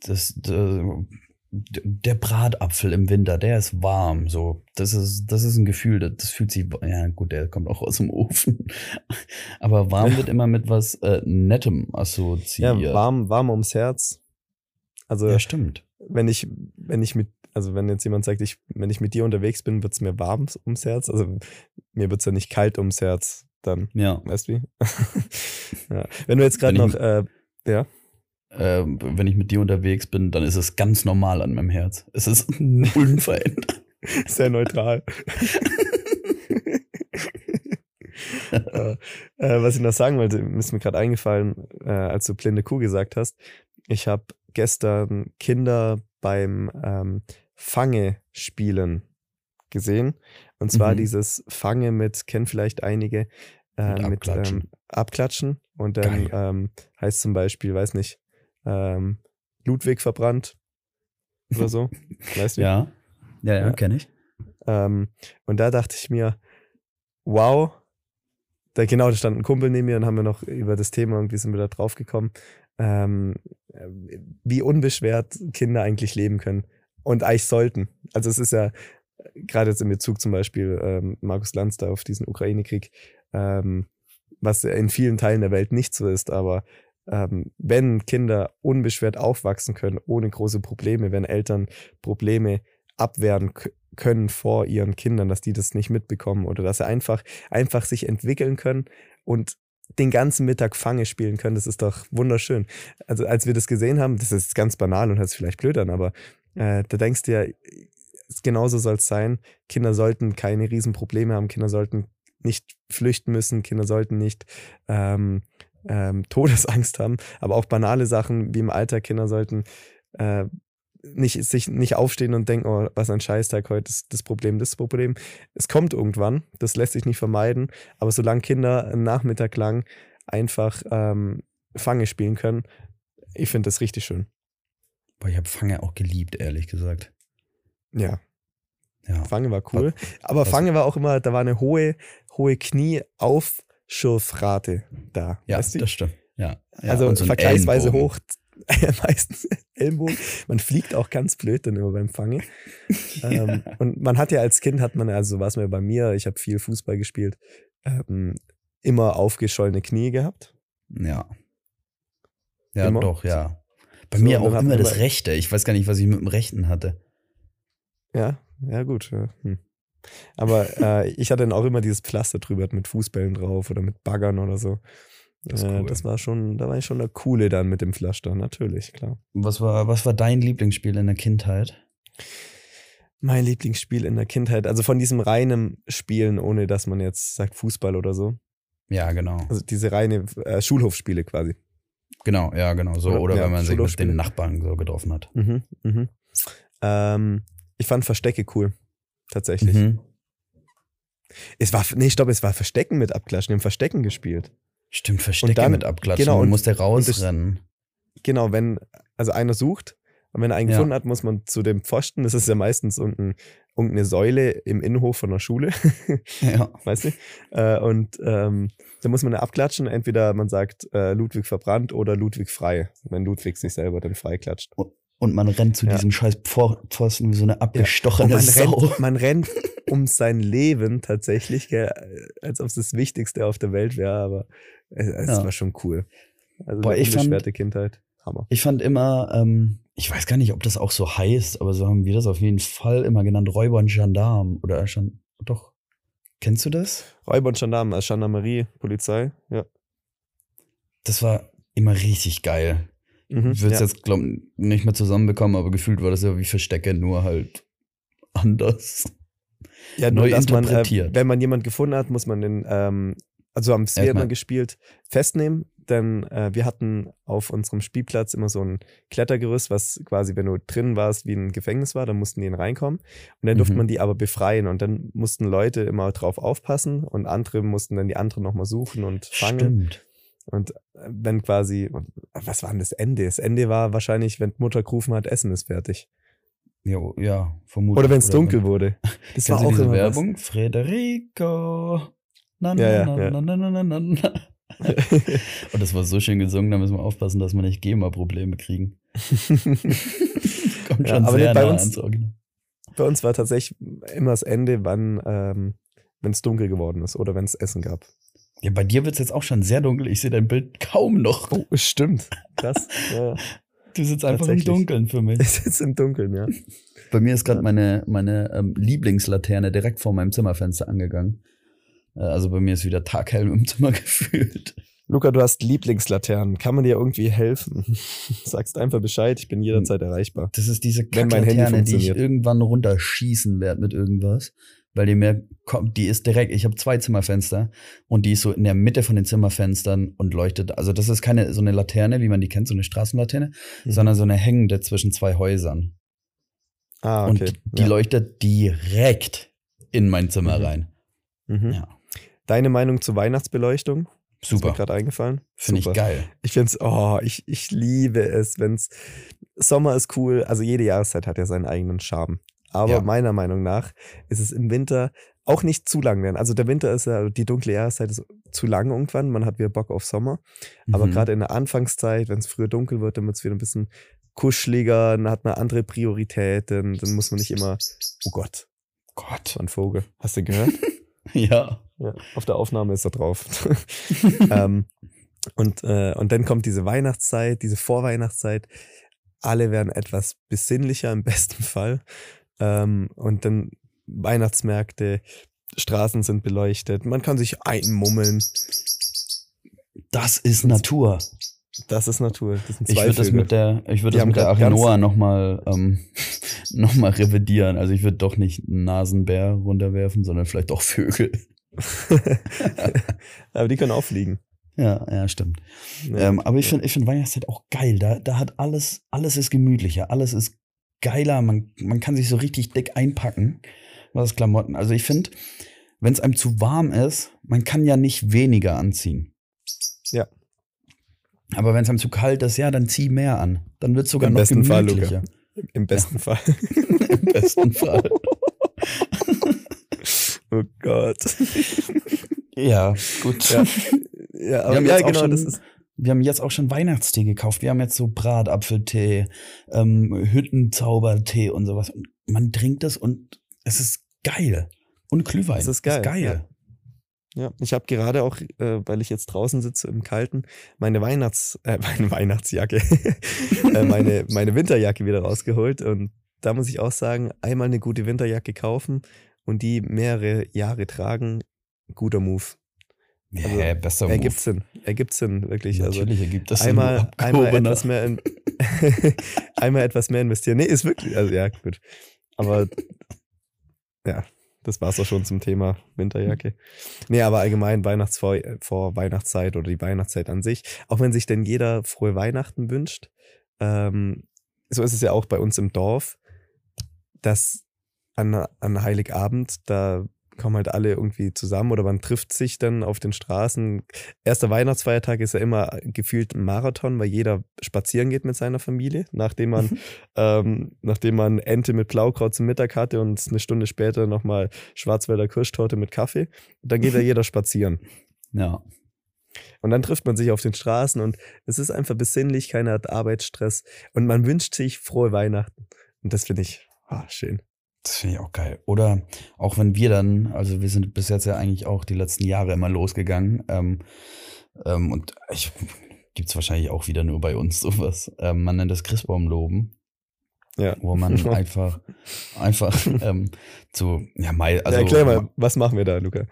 das, der, der Bratapfel im Winter, der ist warm. So, das ist, das ist ein Gefühl, das, das fühlt sich, ja gut, der kommt auch aus dem Ofen. Aber warm wird immer mit was äh, Nettem assoziiert. Ja, warm, warm ums Herz. Also, Ja, stimmt. wenn ich, wenn ich mit, also wenn jetzt jemand sagt, ich, wenn ich mit dir unterwegs bin, wird's mir warm ums Herz. Also mir wird's ja nicht kalt ums Herz dann. Ja. Weißt du wie? ja. Wenn du jetzt gerade noch, äh, ja, Ähm, wenn ich mit dir unterwegs bin, dann ist es ganz normal an meinem Herz. Es ist unverändert. sehr neutral. äh, äh, was ich noch sagen wollte, ist mir gerade eingefallen, äh, als du blinde Kuh gesagt hast. Ich habe gestern Kinder beim ähm, Fange spielen gesehen. Und zwar Mhm. dieses Fange mit, kennen vielleicht einige, äh, Mit mit, Abklatschen. ähm, Abklatschen. Und dann ähm, heißt zum Beispiel, weiß nicht, ähm, Ludwig verbrannt oder so. weißt du? Ja. Ja, ja, Ja. kenne ich. Ähm, und da dachte ich mir, wow, da genau, da stand ein Kumpel neben mir und haben wir noch über das Thema irgendwie sind wir da drauf gekommen, ähm, äh, wie unbeschwert Kinder eigentlich leben können und eigentlich sollten. Also es ist ja gerade jetzt in Bezug zum Beispiel ähm, Markus Lanz da auf diesen Ukraine-Krieg, ähm, was in vielen Teilen der Welt nicht so ist, aber ähm, wenn Kinder unbeschwert aufwachsen können, ohne große Probleme, wenn Eltern Probleme abwehren können vor ihren Kindern, dass die das nicht mitbekommen oder dass sie einfach, einfach sich entwickeln können und den ganzen Mittag Fange spielen können, das ist doch wunderschön. Also als wir das gesehen haben, das ist ganz banal und hört sich vielleicht blöd an, aber äh, da denkst du ja, genauso soll es sein. Kinder sollten keine Riesenprobleme haben, Kinder sollten nicht flüchten müssen, Kinder sollten nicht ähm, ähm, Todesangst haben, aber auch banale Sachen wie im Alter, Kinder sollten äh, nicht, sich nicht aufstehen und denken, oh, was ein Scheißtag heute ist das Problem, das Problem. Es kommt irgendwann, das lässt sich nicht vermeiden, aber solange Kinder einen Nachmittag lang einfach ähm, Fange spielen können, ich finde das richtig schön. Boah, ich habe Fange auch geliebt, ehrlich gesagt. Ja, Ja. Fange war cool. Aber was- Fange war auch immer, da war eine hohe, hohe Knieaufschurfrate da. Ja, weißt du? das stimmt. Ja. ja also so vergleichsweise Ellenbogen. hoch. Meistens Ellenbogen. Man fliegt auch ganz blöd dann immer beim Fange. ähm, und man hat ja als Kind, hat man, also so war es mir bei mir, ich habe viel Fußball gespielt, ähm, immer aufgeschollene Knie gehabt. Ja. Ja, Immer? doch, ja. Bei So, mir auch immer das Rechte. Ich weiß gar nicht, was ich mit dem Rechten hatte. Ja, ja, gut. Ja. Hm. Aber äh, ich hatte dann auch immer dieses Pflaster drüber mit Fußbällen drauf oder mit Baggern oder so. Das äh, cool. das war schon, da war ich schon der Coole dann mit dem Pflaster, natürlich, klar. Was war, was war dein Lieblingsspiel in der Kindheit? Mein Lieblingsspiel in der Kindheit, also von diesem reinen Spielen, ohne dass man jetzt sagt Fußball oder so. Ja, genau. Also diese reine äh, Schulhofspiele quasi. Genau, ja, genau. So, Oder- oder ja, wenn man sich mit den Nachbarn so getroffen hat. Mhm, mhm. Ähm, ich fand Verstecke cool. Tatsächlich. Mhm. Es war, nee, stopp, es war Verstecken mit Abklatschen. Wir haben Verstecken gespielt. Stimmt, Verstecke dann- mit abklatschen. genau, und und- muss der und das- rausrennen. Genau, wenn, also einer sucht und wenn er einen Ja. gefunden hat, muss man zu dem Pfosten, das ist ja meistens irgendein, irgendeine Säule im Innenhof von der Schule, ja. weißt du? Äh, und ähm, da muss man ja abklatschen, entweder man sagt äh, Ludwig verbrannt oder Ludwig frei, wenn Ludwig sich selber dann freiklatscht. Und man rennt zu Ja. diesem scheiß Pfosten wie so eine abgestochene man Sau. rennt, man rennt um sein Leben tatsächlich, gell, als ob es das Wichtigste auf der Welt wäre, aber es, es Ja. war schon cool. Also Boah, ich fand- Kindheit. Hammer. Ich fand immer, ähm, ich weiß gar nicht, ob das auch so heißt, aber so haben wir das auf jeden Fall immer genannt, Räuber und Gendarm. Oder schon, doch. Kennst du das? Räuber und Gendarmen, als Gendarmerie, Polizei, ja. Das war immer richtig geil. Mhm, Ich würde es ja. jetzt, glaub nicht mehr zusammenbekommen, aber gefühlt war das ja wie Verstecke, nur halt anders. Ja, neu nur dass man, äh, interpretiert. wenn man jemanden gefunden hat, muss man den, ähm, also wir Erstmal- immer gespielt, festnehmen. Denn äh, wir hatten auf unserem Spielplatz immer so ein Klettergerüst, was quasi, wenn du drin warst, wie ein Gefängnis war, dann mussten die reinkommen. Und dann durfte Mhm. man die aber befreien. Und dann mussten Leute immer drauf aufpassen und andere mussten dann die anderen nochmal suchen und fangen. Stimmt. Und äh, wenn quasi, und was war denn das Ende? Das Ende war wahrscheinlich, wenn Mutter gerufen hat, Essen ist fertig. Jo, ja, vermutlich. Oder wenn es dunkel wurde. Das war auch diese immer Werbung? Frederico. Na, na, Ja, ja, na, ja. na, na, na, na, na. Was. Und das war so schön gesungen, da müssen wir aufpassen, dass wir nicht GEMA-Probleme kriegen. Kommt Ja, schon aber sehr bei uns- ans Original. Bei uns war tatsächlich immer das Ende, wann, ähm, wenn es dunkel geworden ist oder wenn es Essen gab. Ja, bei dir wird es jetzt auch schon sehr dunkel. Ich sehe dein Bild kaum noch. Oh, stimmt. Krass. ja. Du sitzt einfach im. Dunkeln für mich. Ich sitze im Dunkeln, ja. Bei mir ist gerade Ja. meine, meine ähm, Lieblingslaterne direkt vor meinem Zimmerfenster angegangen. Äh, also bei mir ist wieder taghell im Zimmer gefühlt. Luca, du hast Lieblingslaternen. Kann man dir irgendwie helfen? Sagst einfach Bescheid, ich bin jederzeit erreichbar. Das ist diese Wenn mein Handy Kacklaterne, die ich irgendwann runterschießen werde mit irgendwas. Weil die mir kommt, die ist direkt, ich habe zwei Zimmerfenster und die ist so in der Mitte von den Zimmerfenstern und leuchtet. Also das ist keine so eine Laterne, wie man die kennt, so eine Straßenlaterne, Mhm. sondern so eine hängende zwischen zwei Häusern. Ah, okay. Und die ja. leuchtet direkt in mein Zimmer Mhm. rein. Mhm. Ja. Deine Meinung zur Weihnachtsbeleuchtung? Ist mir Super. gerade eingefallen. Finde ich Super. geil. Ich finde es, oh, ich, ich liebe es, wenn's Sommer ist cool. Also jede Jahreszeit hat ja seinen eigenen Charme. Aber Ja. meiner Meinung nach ist es im Winter auch nicht zu lang werden. Also der Winter ist ja, die dunkle Jahreszeit ist zu lang irgendwann. Man hat wieder Bock auf Sommer. Aber Mhm. gerade in der Anfangszeit, wenn es früher dunkel wird, dann wird es wieder ein bisschen kuscheliger, dann hat man andere Prioritäten, dann muss man nicht immer, oh Gott, Gott. ein Vogel. Hast du gehört? Ja. Ja, auf der Aufnahme ist er drauf. ähm, und, äh, und dann kommt diese Weihnachtszeit, diese Vorweihnachtszeit. Alle werden etwas besinnlicher im besten Fall. Ähm, und dann Weihnachtsmärkte, Straßen sind beleuchtet, man kann sich einmummeln. Das ist Natur. Das ist Natur. Das sind Ich zwei würde das mit der, ich würde das mit der Achinoa nochmal ähm, noch mal revidieren. Also ich würde doch nicht einen Nasenbär runterwerfen, sondern vielleicht doch Vögel. Aber die können auch fliegen. Ja, ja, stimmt. Ja. Ähm, aber ich finde ich find Weihnachtszeit auch geil. Da, da hat alles, alles ist gemütlicher, alles ist geiler. Man, man kann sich so richtig dick einpacken, was Klamotten. Also ich finde, wenn es einem zu warm ist, man kann ja nicht weniger anziehen. Ja. Aber wenn es einem zu kalt ist, ja, dann zieh mehr an. Dann wird es sogar Im noch besten Fall, Luca. gemütlicher. Im besten Fall. Im besten Fall. Oh Gott. Ja, gut. Ja, ja, aber, ja genau, das ist. Wir haben jetzt auch schon Weihnachtstee gekauft. Wir haben jetzt so Bratapfeltee, ähm, Hüttenzaubertee und sowas. Und man trinkt das und es ist geil. Und Glühwein. Es ist geil, Ist geil. Ja, ich habe gerade auch, äh, weil ich jetzt draußen sitze im Kalten, meine Weihnachts, äh, meine Weihnachtsjacke, äh, meine, meine Winterjacke wieder rausgeholt. Und da muss ich auch sagen, einmal eine gute Winterjacke kaufen und die mehrere Jahre tragen, guter Move. Ja, Also, besser Ergibt Sinn, ergibt Sinn, wirklich. Also Natürlich ergibt das einmal, Sinn, einmal Abgehobener. etwas mehr in, einmal etwas mehr investieren. Nee, ist wirklich, also ja, gut. Aber ja, das war's auch schon zum Thema Winterjacke. Nee, aber allgemein Weihnachtsvor vor Weihnachtszeit oder die Weihnachtszeit an sich, auch wenn sich denn jeder frohe Weihnachten wünscht, ähm, so ist es ja auch bei uns im Dorf, dass an, an Heiligabend, da kommen halt alle irgendwie zusammen oder man trifft sich dann auf den Straßen. Erster Weihnachtsfeiertag ist ja immer gefühlt ein Marathon, weil jeder spazieren geht mit seiner Familie, nachdem man, ähm, nachdem man Ente mit Blaukraut zum Mittag hatte und eine Stunde später nochmal Schwarzwälder Kirschtorte mit Kaffee. Dann geht ja jeder spazieren. Ja. Und dann trifft man sich auf den Straßen und es ist einfach besinnlich, keiner hat Arbeitsstress und man wünscht sich frohe Weihnachten. Und das finde ich ah, schön. Das finde ich auch geil. Oder auch wenn wir dann, also wir sind bis jetzt ja eigentlich auch die letzten Jahre immer losgegangen. Ähm, ähm, und ich gibt's wahrscheinlich auch wieder nur bei uns sowas. Ähm, man nennt das Christbaumloben, Ja. wo man einfach, einfach ähm, zu, ja, mei, also ja, erklär mal, was machen wir da, Luca?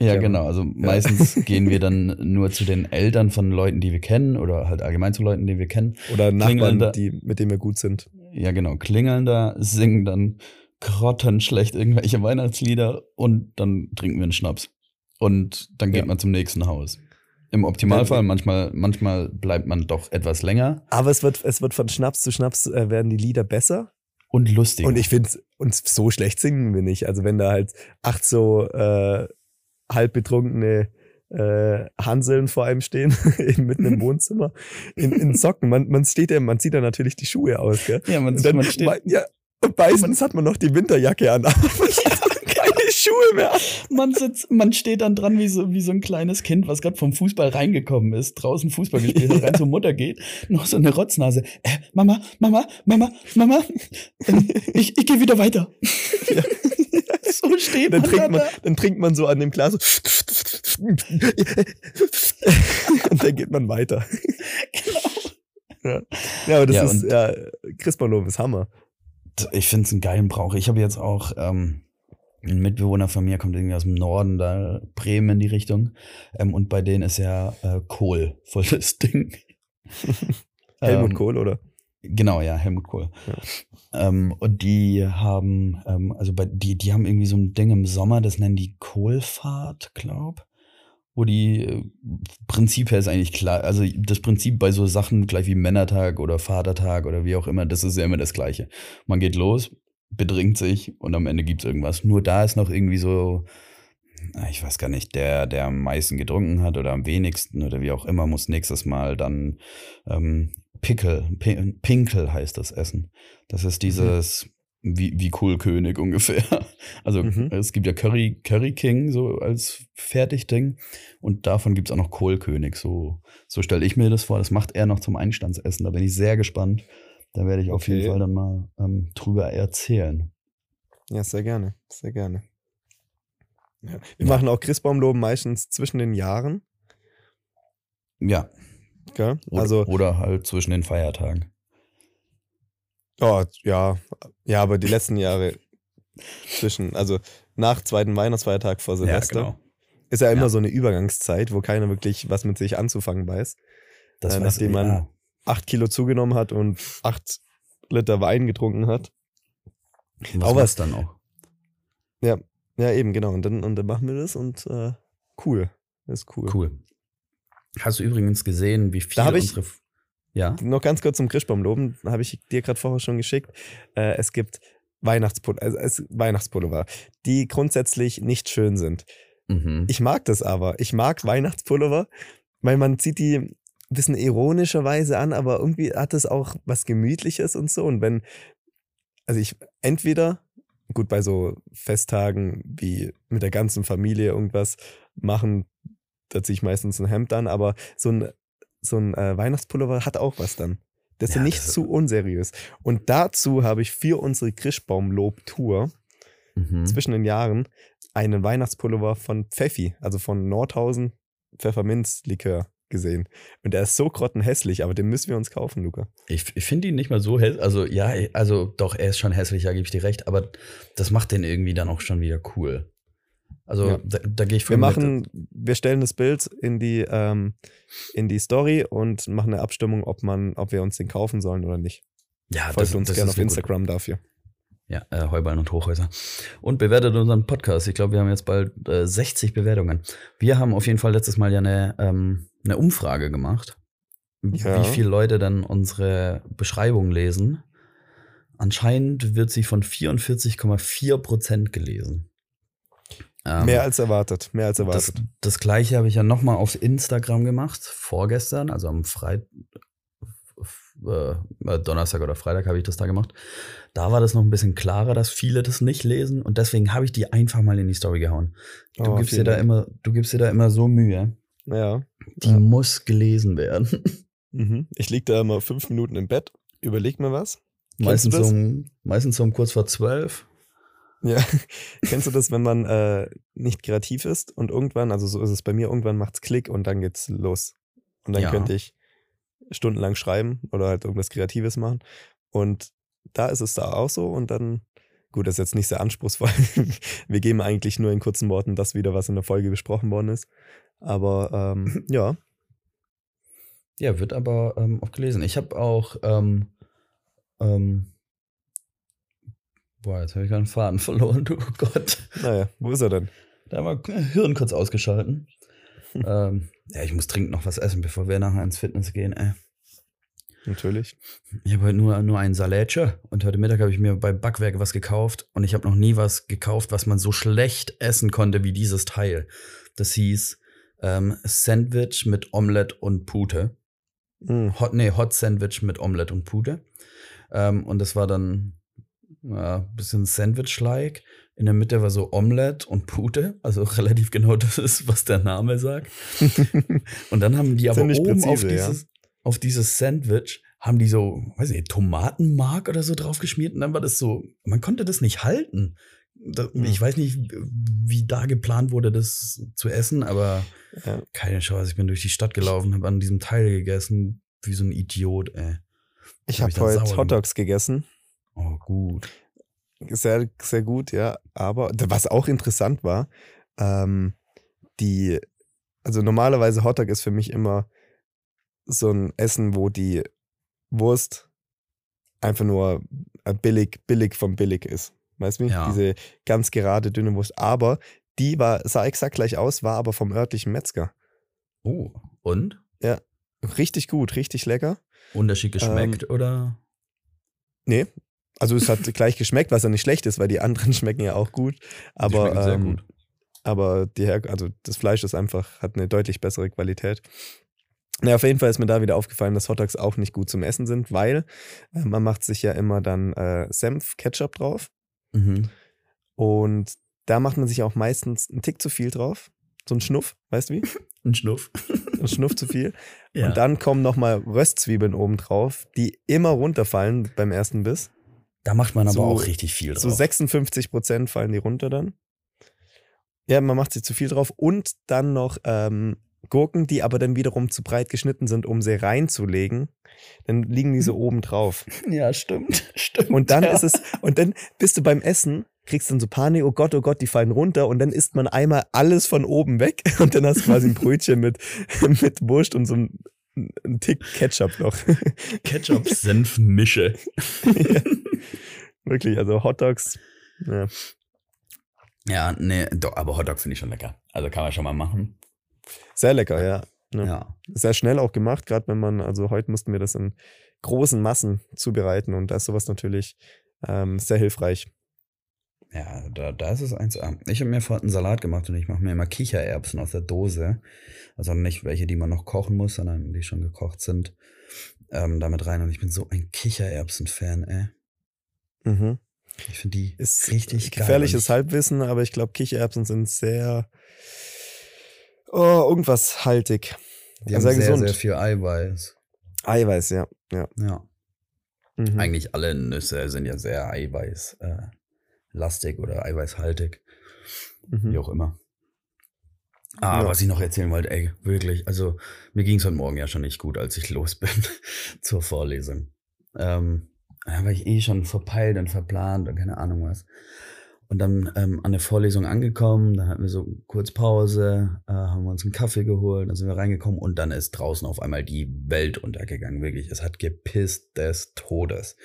Ja, genau. Also meistens gehen wir dann nur zu den Eltern von Leuten, die wir kennen, oder halt allgemein zu Leuten, die wir kennen. Oder Nachbarn, da- die, mit denen wir gut sind. Ja, genau. Klingeln da, singen dann grottenschlecht irgendwelche Weihnachtslieder und dann trinken wir einen Schnaps. Und dann geht Ja. man zum nächsten Haus. Im Optimalfall, manchmal, manchmal bleibt man doch etwas länger Aber es wird, es wird von Schnaps zu Schnaps äh, werden die Lieder besser. und lustiger. Und ich finde, uns so schlecht singen wir nicht. Also wenn da halt acht so äh, halb betrunkene äh, Hanseln vor einem stehen, eben mitten im Wohnzimmer, in, in Socken. Man, man steht ja, man zieht da natürlich die Schuhe aus, gell? ja, man, dann, man steht, mei- ja, und meistens hat man noch die Winterjacke an, aber keine Schuhe mehr. an. man sitzt, man steht dann dran wie so, wie so ein kleines Kind, was gerade vom Fußball reingekommen ist, draußen Fußball gespielt hat, rein zur Mutter geht, noch so eine Rotznase. Äh, Mama, Mama, Mama, Mama, äh, ich, ich gehe wieder weiter. so steht Dann man, trinkt da, man, da. dann trinkt man so an dem Glas so und dann geht man weiter. Genau. Ja, aber das Ja, ist, ja, Christbahnhof ist Hammer. Ich finde es einen geilen Brauch. Ich habe jetzt auch ähm, ein Mitbewohner von mir, kommt irgendwie aus dem Norden, da Bremen in die Richtung. Ähm, und bei denen ist ja äh, Kohl voll das Ding. Helmut Ähm, Kohl, oder? Genau, ja, Helmut Kohl. Ja. Ähm, und die haben, ähm, also bei, die, die haben irgendwie so ein Ding im Sommer, das nennen die Kohlfahrt, glaub. Wo die äh, Prinzip her ist eigentlich klar. Also das Prinzip bei so Sachen gleich wie Männertag oder Vatertag oder wie auch immer, das ist ja immer das Gleiche. Man geht los, betrinkt sich und am Ende gibt's irgendwas. Nur da ist noch irgendwie so, ich weiß gar nicht, der, der am meisten getrunken hat oder am wenigsten oder wie auch immer, muss nächstes Mal dann ähm, Pickel, Pi- Pinkel heißt das Essen. Das ist dieses, wie, wie Kohlkönig ungefähr. Also Mhm. es gibt ja Curry, Curry King so als Fertigding und davon gibt's auch noch Kohlkönig. So, so stelle ich mir das vor. Das macht er noch zum Einstandsessen. Da bin ich sehr gespannt. Da werde ich auf jeden Okay. Fall dann mal ähm, drüber erzählen. Ja, sehr gerne, sehr gerne. Ja. Wir Ja. machen auch Christbaumloben meistens zwischen den Jahren. Ja. Gell? Oder, Also, oder halt zwischen den Feiertagen. Oh, ja, ja, aber die letzten Jahre zwischen, also nach zweiten Weihnachtsfeiertag vor Silvester, Ja, genau. ist ja immer Ja. so eine Übergangszeit, wo keiner wirklich was mit sich anzufangen weiß. Das Äh, nachdem man- ja. Acht Kilo zugenommen hat und acht Liter Wein getrunken hat. Was auch was- dann auch? Ja, eben, genau. Und dann, und dann machen wir das und äh, cool. Ist cool. Cool. Hast du übrigens gesehen, wie viel Da ich- unsere. F- ja. Noch ganz kurz zum Christbaumloben, habe ich dir gerade vorher schon geschickt. Äh, es gibt Weihnachtspul also es, Weihnachtspullover, die grundsätzlich nicht schön sind. Mhm. Ich mag das aber. Ich mag Weihnachtspullover, weil man zieht die ein bisschen ironischerweise an, aber irgendwie hat es auch was Gemütliches und so. Und wenn, also ich entweder, gut, bei so Festtagen wie mit der ganzen Familie irgendwas machen, da ziehe ich meistens ein Hemd an, aber so ein, so ein äh, Weihnachtspullover hat auch was dann. Das ist Ja, nicht zu unseriös. Und dazu habe ich für unsere Christbaumlob-Tour Mhm. zwischen den Jahren einen Weihnachtspullover von Pfeffi, also von Nordhausen Pfefferminzlikör gesehen. Und der ist so grottenhässlich, aber den müssen wir uns kaufen, Luca. Ich, ich finde ihn nicht mal so hässlich. Also, ja, also doch, er ist schon hässlich, da gebe ich dir recht, aber das macht den irgendwie dann auch schon wieder cool. Also, Ja. da, da gehe ich Wir voll mit. machen, wir stellen das Bild in die, ähm, in die Story und machen eine Abstimmung, ob man, ob wir uns den kaufen sollen oder nicht. Ja, Folgt uns gerne ist auf Instagram dafür. Ja, äh, Heuballen und Hochhäuser. Und bewertet unseren Podcast. Ich glaube, wir haben jetzt bald äh, 60 Bewertungen. Wir haben auf jeden Fall letztes Mal ja eine, ähm, eine Umfrage gemacht, Ja. wie viele Leute dann unsere Beschreibung lesen. Anscheinend wird sie von 44,4 Prozent gelesen. Ähm, mehr als erwartet, mehr als das, erwartet. das gleiche habe ich ja nochmal auf Instagram gemacht, vorgestern, also am Freitag, äh, Donnerstag oder Freitag habe ich das da gemacht. Da war das noch ein bisschen klarer, dass viele das nicht lesen und deswegen habe ich die einfach mal in die Story gehauen. Du Oh, gibst dir da immer, du gibst dir da immer so Mühe. Ja. Die Ja. muss gelesen werden. Mhm. Ich liege da immer fünf Minuten im Bett, überleg mir was. Meistens, das? um, meistens um kurz vor zwölf. Ja, kennst du das, wenn man äh, nicht kreativ ist und irgendwann, also so ist es bei mir, irgendwann macht's Klick und dann geht's los. Und dann Ja. könnte ich stundenlang schreiben oder halt irgendwas Kreatives machen. Und da ist es da auch so und dann, gut, das ist jetzt nicht sehr anspruchsvoll. Wir geben eigentlich nur in kurzen Worten das wieder, was in der Folge besprochen worden ist. Aber ähm, ja, Ja, wird aber ähm, oft gelesen. Ich habe auch ähm, ähm, Boah, jetzt habe ich einen Faden verloren, du oh Gott. Naja, wo ist er denn? Da haben wir Hirn kurz ausgeschalten. ähm, ja, ich muss dringend noch was essen, bevor wir nachher ins Fitness gehen, ey. Natürlich. Ich habe heute nur, nur einen Salätscher und heute Mittag habe ich mir bei Backwerk was gekauft und ich habe noch nie was gekauft, was man so schlecht essen konnte wie dieses Teil. Das hieß ähm, Sandwich mit Omelette und Pute. Mm. Hot, nee, Hot Sandwich mit Omelette und Pute. Ähm, und das war dann ja, ein bisschen Sandwich-like. In der Mitte war so Omelette und Pute, also relativ genau das ist, was der Name sagt. und dann haben die aber oben auf, präzise, ja. dieses, auf dieses Sandwich, haben die so, weiß ich, Tomatenmark oder so drauf geschmiert und dann war das so, man konnte das nicht halten. Hm. Ich weiß nicht, wie da geplant wurde, das zu essen, aber Ja. keine Chance. Ich bin durch die Stadt gelaufen, habe an diesem Teil gegessen, wie so ein Idiot, ey. Ich hab habe dann heute sauer Hot Dogs gegessen. Oh, gut. Sehr, sehr gut, ja. Aber was auch interessant war, ähm, die, also normalerweise Hotdog ist für mich immer so ein Essen, wo die Wurst einfach nur äh, billig, billig vom billig ist. Weißt du? Ja. Diese ganz gerade, dünne Wurst. Aber die war, sah exakt gleich aus, war aber vom örtlichen Metzger. Oh, und? Richtig gut, richtig lecker. Unterschied geschmeckt oder? Nee. Also es hat gleich geschmeckt, was ja nicht schlecht ist, weil die anderen schmecken ja auch gut. Die Aber, sehr ähm, gut. aber die Her also das Fleisch ist einfach, hat eine deutlich bessere Qualität. Ja, auf jeden Fall ist mir da wieder aufgefallen, dass Hotdogs auch nicht gut zum Essen sind, weil äh, man macht sich ja immer dann äh, Senf, Ketchup drauf Mhm. und da macht man sich auch meistens einen Tick zu viel drauf. So ein Schnuff, weißt du wie? Ein Schnuff. Ein Schnuff zu viel. Ja. Und dann kommen nochmal Röstzwiebeln oben drauf, die immer runterfallen beim ersten Biss. Da macht man aber so- auch richtig viel drauf. So 56 Prozent fallen die runter dann. Ja, man macht sich zu viel drauf. Und dann noch ähm, Gurken, die aber dann wiederum zu breit geschnitten sind, um sie reinzulegen. Dann liegen die so oben drauf. Ja, stimmt. Stimmt. Und dann ja. ist es, und dann bist du beim Essen, kriegst dann so Panik, oh Gott, oh Gott, die fallen runter. Und dann isst man einmal alles von oben weg. Und dann hast du quasi ein Brötchen mit, mit Wurst und so ein, ein Tick Ketchup noch. Ketchup-Senf-Mische. ja. Wirklich, also Hotdogs. Ja. Ja, nee, doch, aber Hotdog finde ich schon lecker. Also kann man schon mal machen. Sehr lecker, ja. Ja. Ja. sehr schnell auch gemacht, gerade wenn man, also heute mussten wir das in großen Massen zubereiten und da ist sowas natürlich ähm, sehr hilfreich. Ja, da, da ist es eins. a Ich habe mir vorhin einen Salat gemacht und ich mache mir immer Kichererbsen aus der Dose. Also nicht welche, die man noch kochen muss, sondern die schon gekocht sind. Ähm, damit rein. Und ich bin so ein Kichererbsen-Fan, ey. Mhm. Ich finde die Ist richtig geil. gefährliches Halbwissen, aber ich glaube, Kichererbsen sind sehr, oh, irgendwas haltig. Die haben sehr sehr, gesund. sehr viel Eiweiß. Eiweiß, ja. ja. Ja. Mhm. Eigentlich alle Nüsse sind ja sehr eiweißlastig äh, lastig oder eiweißhaltig. Mhm. Wie auch immer. Ah, Ja. was ich noch erzählen wollte, ey, wirklich. Also, mir ging es heute Morgen ja schon nicht gut, als ich los bin zur Vorlesung. Ähm, da war ich eh schon verpeilt und verplant und keine Ahnung was. Und dann ähm, an der Vorlesung angekommen, dann hatten wir so kurz Pause, äh, haben wir uns einen Kaffee geholt, dann sind wir reingekommen und dann ist draußen auf einmal die Welt untergegangen, wirklich. Es hat gepisst des Todes.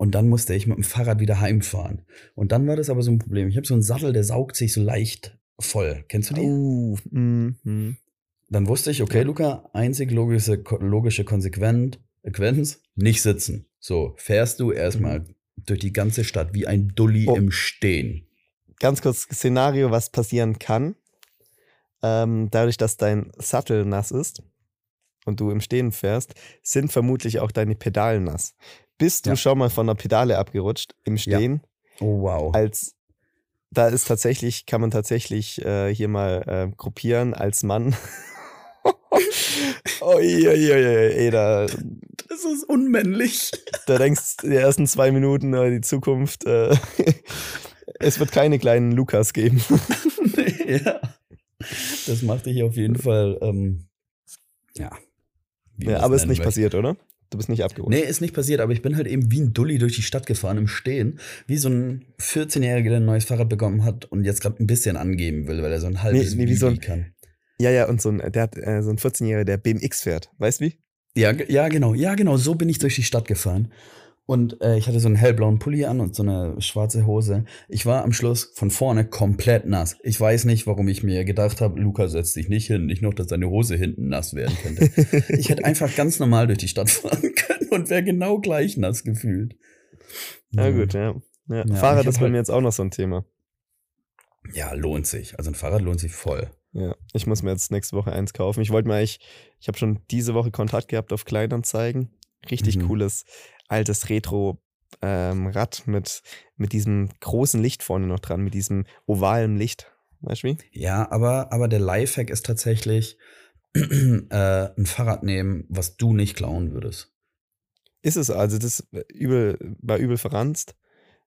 Und dann musste ich mit dem Fahrrad wieder heimfahren. Und dann war das aber so ein Problem. Ich habe so einen Sattel, der saugt sich so leicht voll. Kennst du die? Uh, mm, mm. Dann wusste ich, okay. Luca, einzig logische, logische Konsequenz, nicht sitzen. So, fährst du erstmal durch die ganze Stadt wie ein Dulli Oh. im Stehen. Ganz kurz Szenario, was passieren kann. Ähm, dadurch, dass dein Sattel nass ist und du im Stehen fährst, sind vermutlich auch deine Pedalen nass. Bist du Ja. schon mal von der Pedale abgerutscht im Stehen? Oh, wow. Als da ist tatsächlich, kann man tatsächlich äh, hier mal äh, gruppieren als Mann. Ui, ui, ui, ui, ey, da, Das ist unmännlich. da denkst du die ersten zwei Minuten äh, die Zukunft. Äh, es wird keine kleinen Lukas geben. ja. Das macht dich auf jeden Fall, ähm, ja. Ja, aber ist nicht möchte. passiert, oder? Du bist nicht abgerutscht. Nee, ist nicht passiert, aber ich bin halt eben wie ein Dulli durch die Stadt gefahren im Stehen, wie so ein 14-Jähriger, der ein neues Fahrrad bekommen hat und jetzt gerade ein bisschen angeben will, weil er so ein halbes Nee, nee, wie so ein- kann. Ja, ja, und so ein, der hat äh, so ein 14-Jähriger, der BMX fährt. Weißt du wie? Ja, ja, genau, ja, genau, so bin ich durch die Stadt gefahren. Und äh, ich hatte so einen hellblauen Pulli an und so eine schwarze Hose. Ich war am Schluss von vorne komplett nass. Ich weiß nicht, warum ich mir gedacht habe, Luca setzt sich nicht hin, nicht noch, dass deine Hose hinten nass werden könnte. ich hätte einfach ganz normal durch die Stadt fahren können und wäre genau gleich nass gefühlt. Ja, gut, ja. ja. Ja, Fahrrad ich ist bei halt- mir jetzt auch noch so ein Thema. Ja, lohnt sich. Also ein Fahrrad lohnt sich voll. Ja, ich muss mir jetzt nächste Woche eins kaufen. Ich wollte mir eigentlich, ich habe schon diese Woche Kontakt gehabt auf Kleinanzeigen. Richtig Mhm. cooles, altes Retro-Rad mit, mit diesem großen Licht vorne noch dran, mit diesem ovalen Licht. Weißt du wie? Ja, aber, aber der Lifehack ist tatsächlich äh, ein Fahrrad nehmen, was du nicht klauen würdest. Ist es also, das übel, war übel verranzt.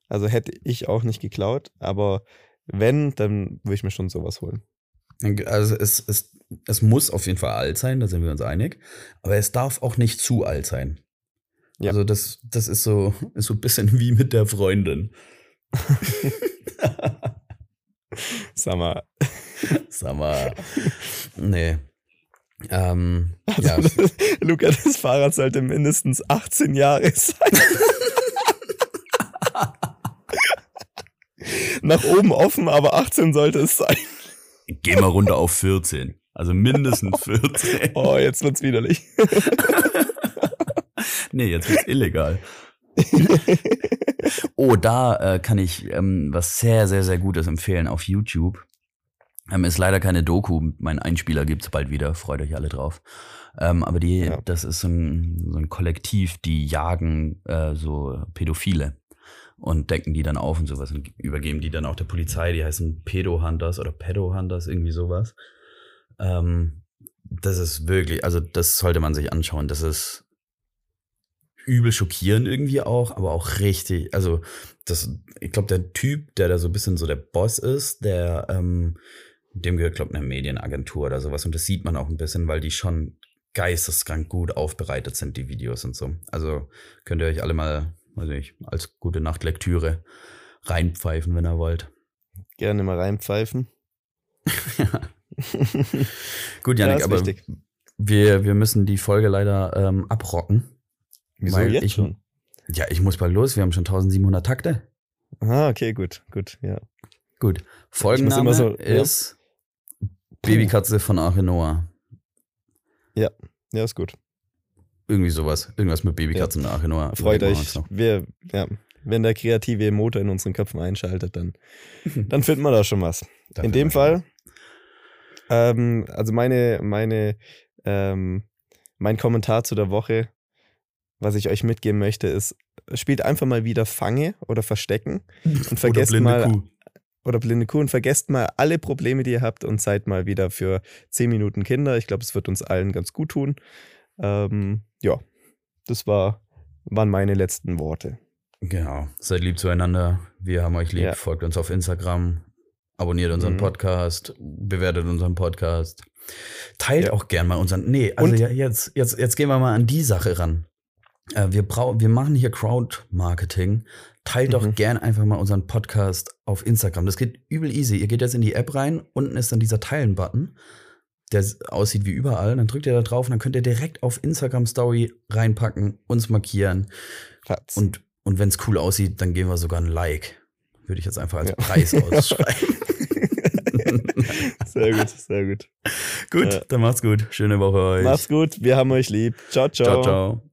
Also hätte ich auch nicht geklaut, aber wenn, dann würde ich mir schon sowas holen. Also es, es, es muss auf jeden Fall alt sein, da sind wir uns einig. Aber es darf auch nicht zu alt sein. Ja. Also das, das ist so, ist so ein bisschen wie mit der Freundin. Sag mal. Sag mal. Nee. Ähm, Also, ja, Luca, das Fahrrad sollte mindestens 18 Jahre sein. Nach oben offen, aber 18 sollte es sein. geh mal runter auf 14. Also mindestens 14. Oh, jetzt wird's widerlich. Nee, jetzt wird's illegal. oh, da äh, kann ich ähm, was sehr, sehr, sehr Gutes empfehlen auf YouTube. Ähm, ist leider keine Doku. Mein Einspieler gibt's bald wieder. Freut euch alle drauf. Ähm, aber die, Ja. das ist so ein, so ein Kollektiv, die jagen äh, so Pädophile und decken die dann auf und sowas und übergeben die dann auch der Polizei. Die heißen Pedo-Hunters oder Pedo-Hunters, irgendwie sowas. Ähm, das ist wirklich, also das sollte man sich anschauen. Das ist übel schockierend irgendwie auch, aber auch richtig, also das, ich glaube, der Typ, der da so ein bisschen so der Boss ist, der, ähm, dem gehört, glaube ich, eine Medienagentur oder sowas. Und das sieht man auch ein bisschen, weil die schon geisteskrank gut aufbereitet sind, die Videos und so. Also könnt ihr euch alle mal, weiß ich, als gute Nachtlektüre reinpfeifen, wenn ihr wollt. Gerne mal reinpfeifen. Gut, Ja, Janik, ist aber wichtig. wir, wir müssen die Folge leider ähm, abrocken. Wieso weil jetzt ich, schon? Ja, ich muss bald los. Wir haben schon 1700 Takte. Ah, okay, gut, gut, ja. Gut. Folgenname immer so- ja. ist Babykatze von Achenoa. Ja, ist gut. Irgendwie sowas. Irgendwas mit Babykatze und Achenoa. Freut euch. Wir, ja, wenn der kreative Motor in unseren Köpfen einschaltet, dann, dann finden wir da schon was. Da in dem Fall, ähm, also meine, meine, ähm, mein Kommentar zu der Woche, was ich euch mitgeben möchte, ist, spielt einfach mal wieder Fange oder Verstecken und vergesst Oder mal Kuh. oder blinde Kuh und vergesst mal alle Probleme, die ihr habt und seid mal wieder für 10 Minuten Kinder. Ich glaube, es wird uns allen ganz gut tun. Ähm, ja, das war, waren meine letzten Worte. Genau. Seid lieb zueinander. Wir haben euch lieb. Ja. Folgt uns auf Instagram. Abonniert unseren Mhm. Podcast. Bewertet unseren Podcast. Teilt Ja. auch gern mal unseren. Nee, also ja, jetzt, jetzt, jetzt gehen wir mal an die Sache ran. Äh, wir, brau wir machen hier Crowd-Marketing. Teilt doch Mhm. gern einfach mal unseren Podcast auf Instagram. Das geht übel easy. Ihr geht jetzt in die App rein. Unten ist dann dieser Teilen-Button, der aussieht wie überall. Dann drückt ihr da drauf und dann könnt ihr direkt auf Instagram Story reinpacken, uns markieren. Platz. Und, und wenn es cool aussieht, dann geben wir sogar ein Like. Würde ich jetzt einfach als Ja. Preis ausschreiben. sehr gut, sehr gut. gut, Ja. dann macht's gut. Schöne Woche euch. Macht's gut, wir haben euch lieb. Ciao, ciao. ciao, ciao.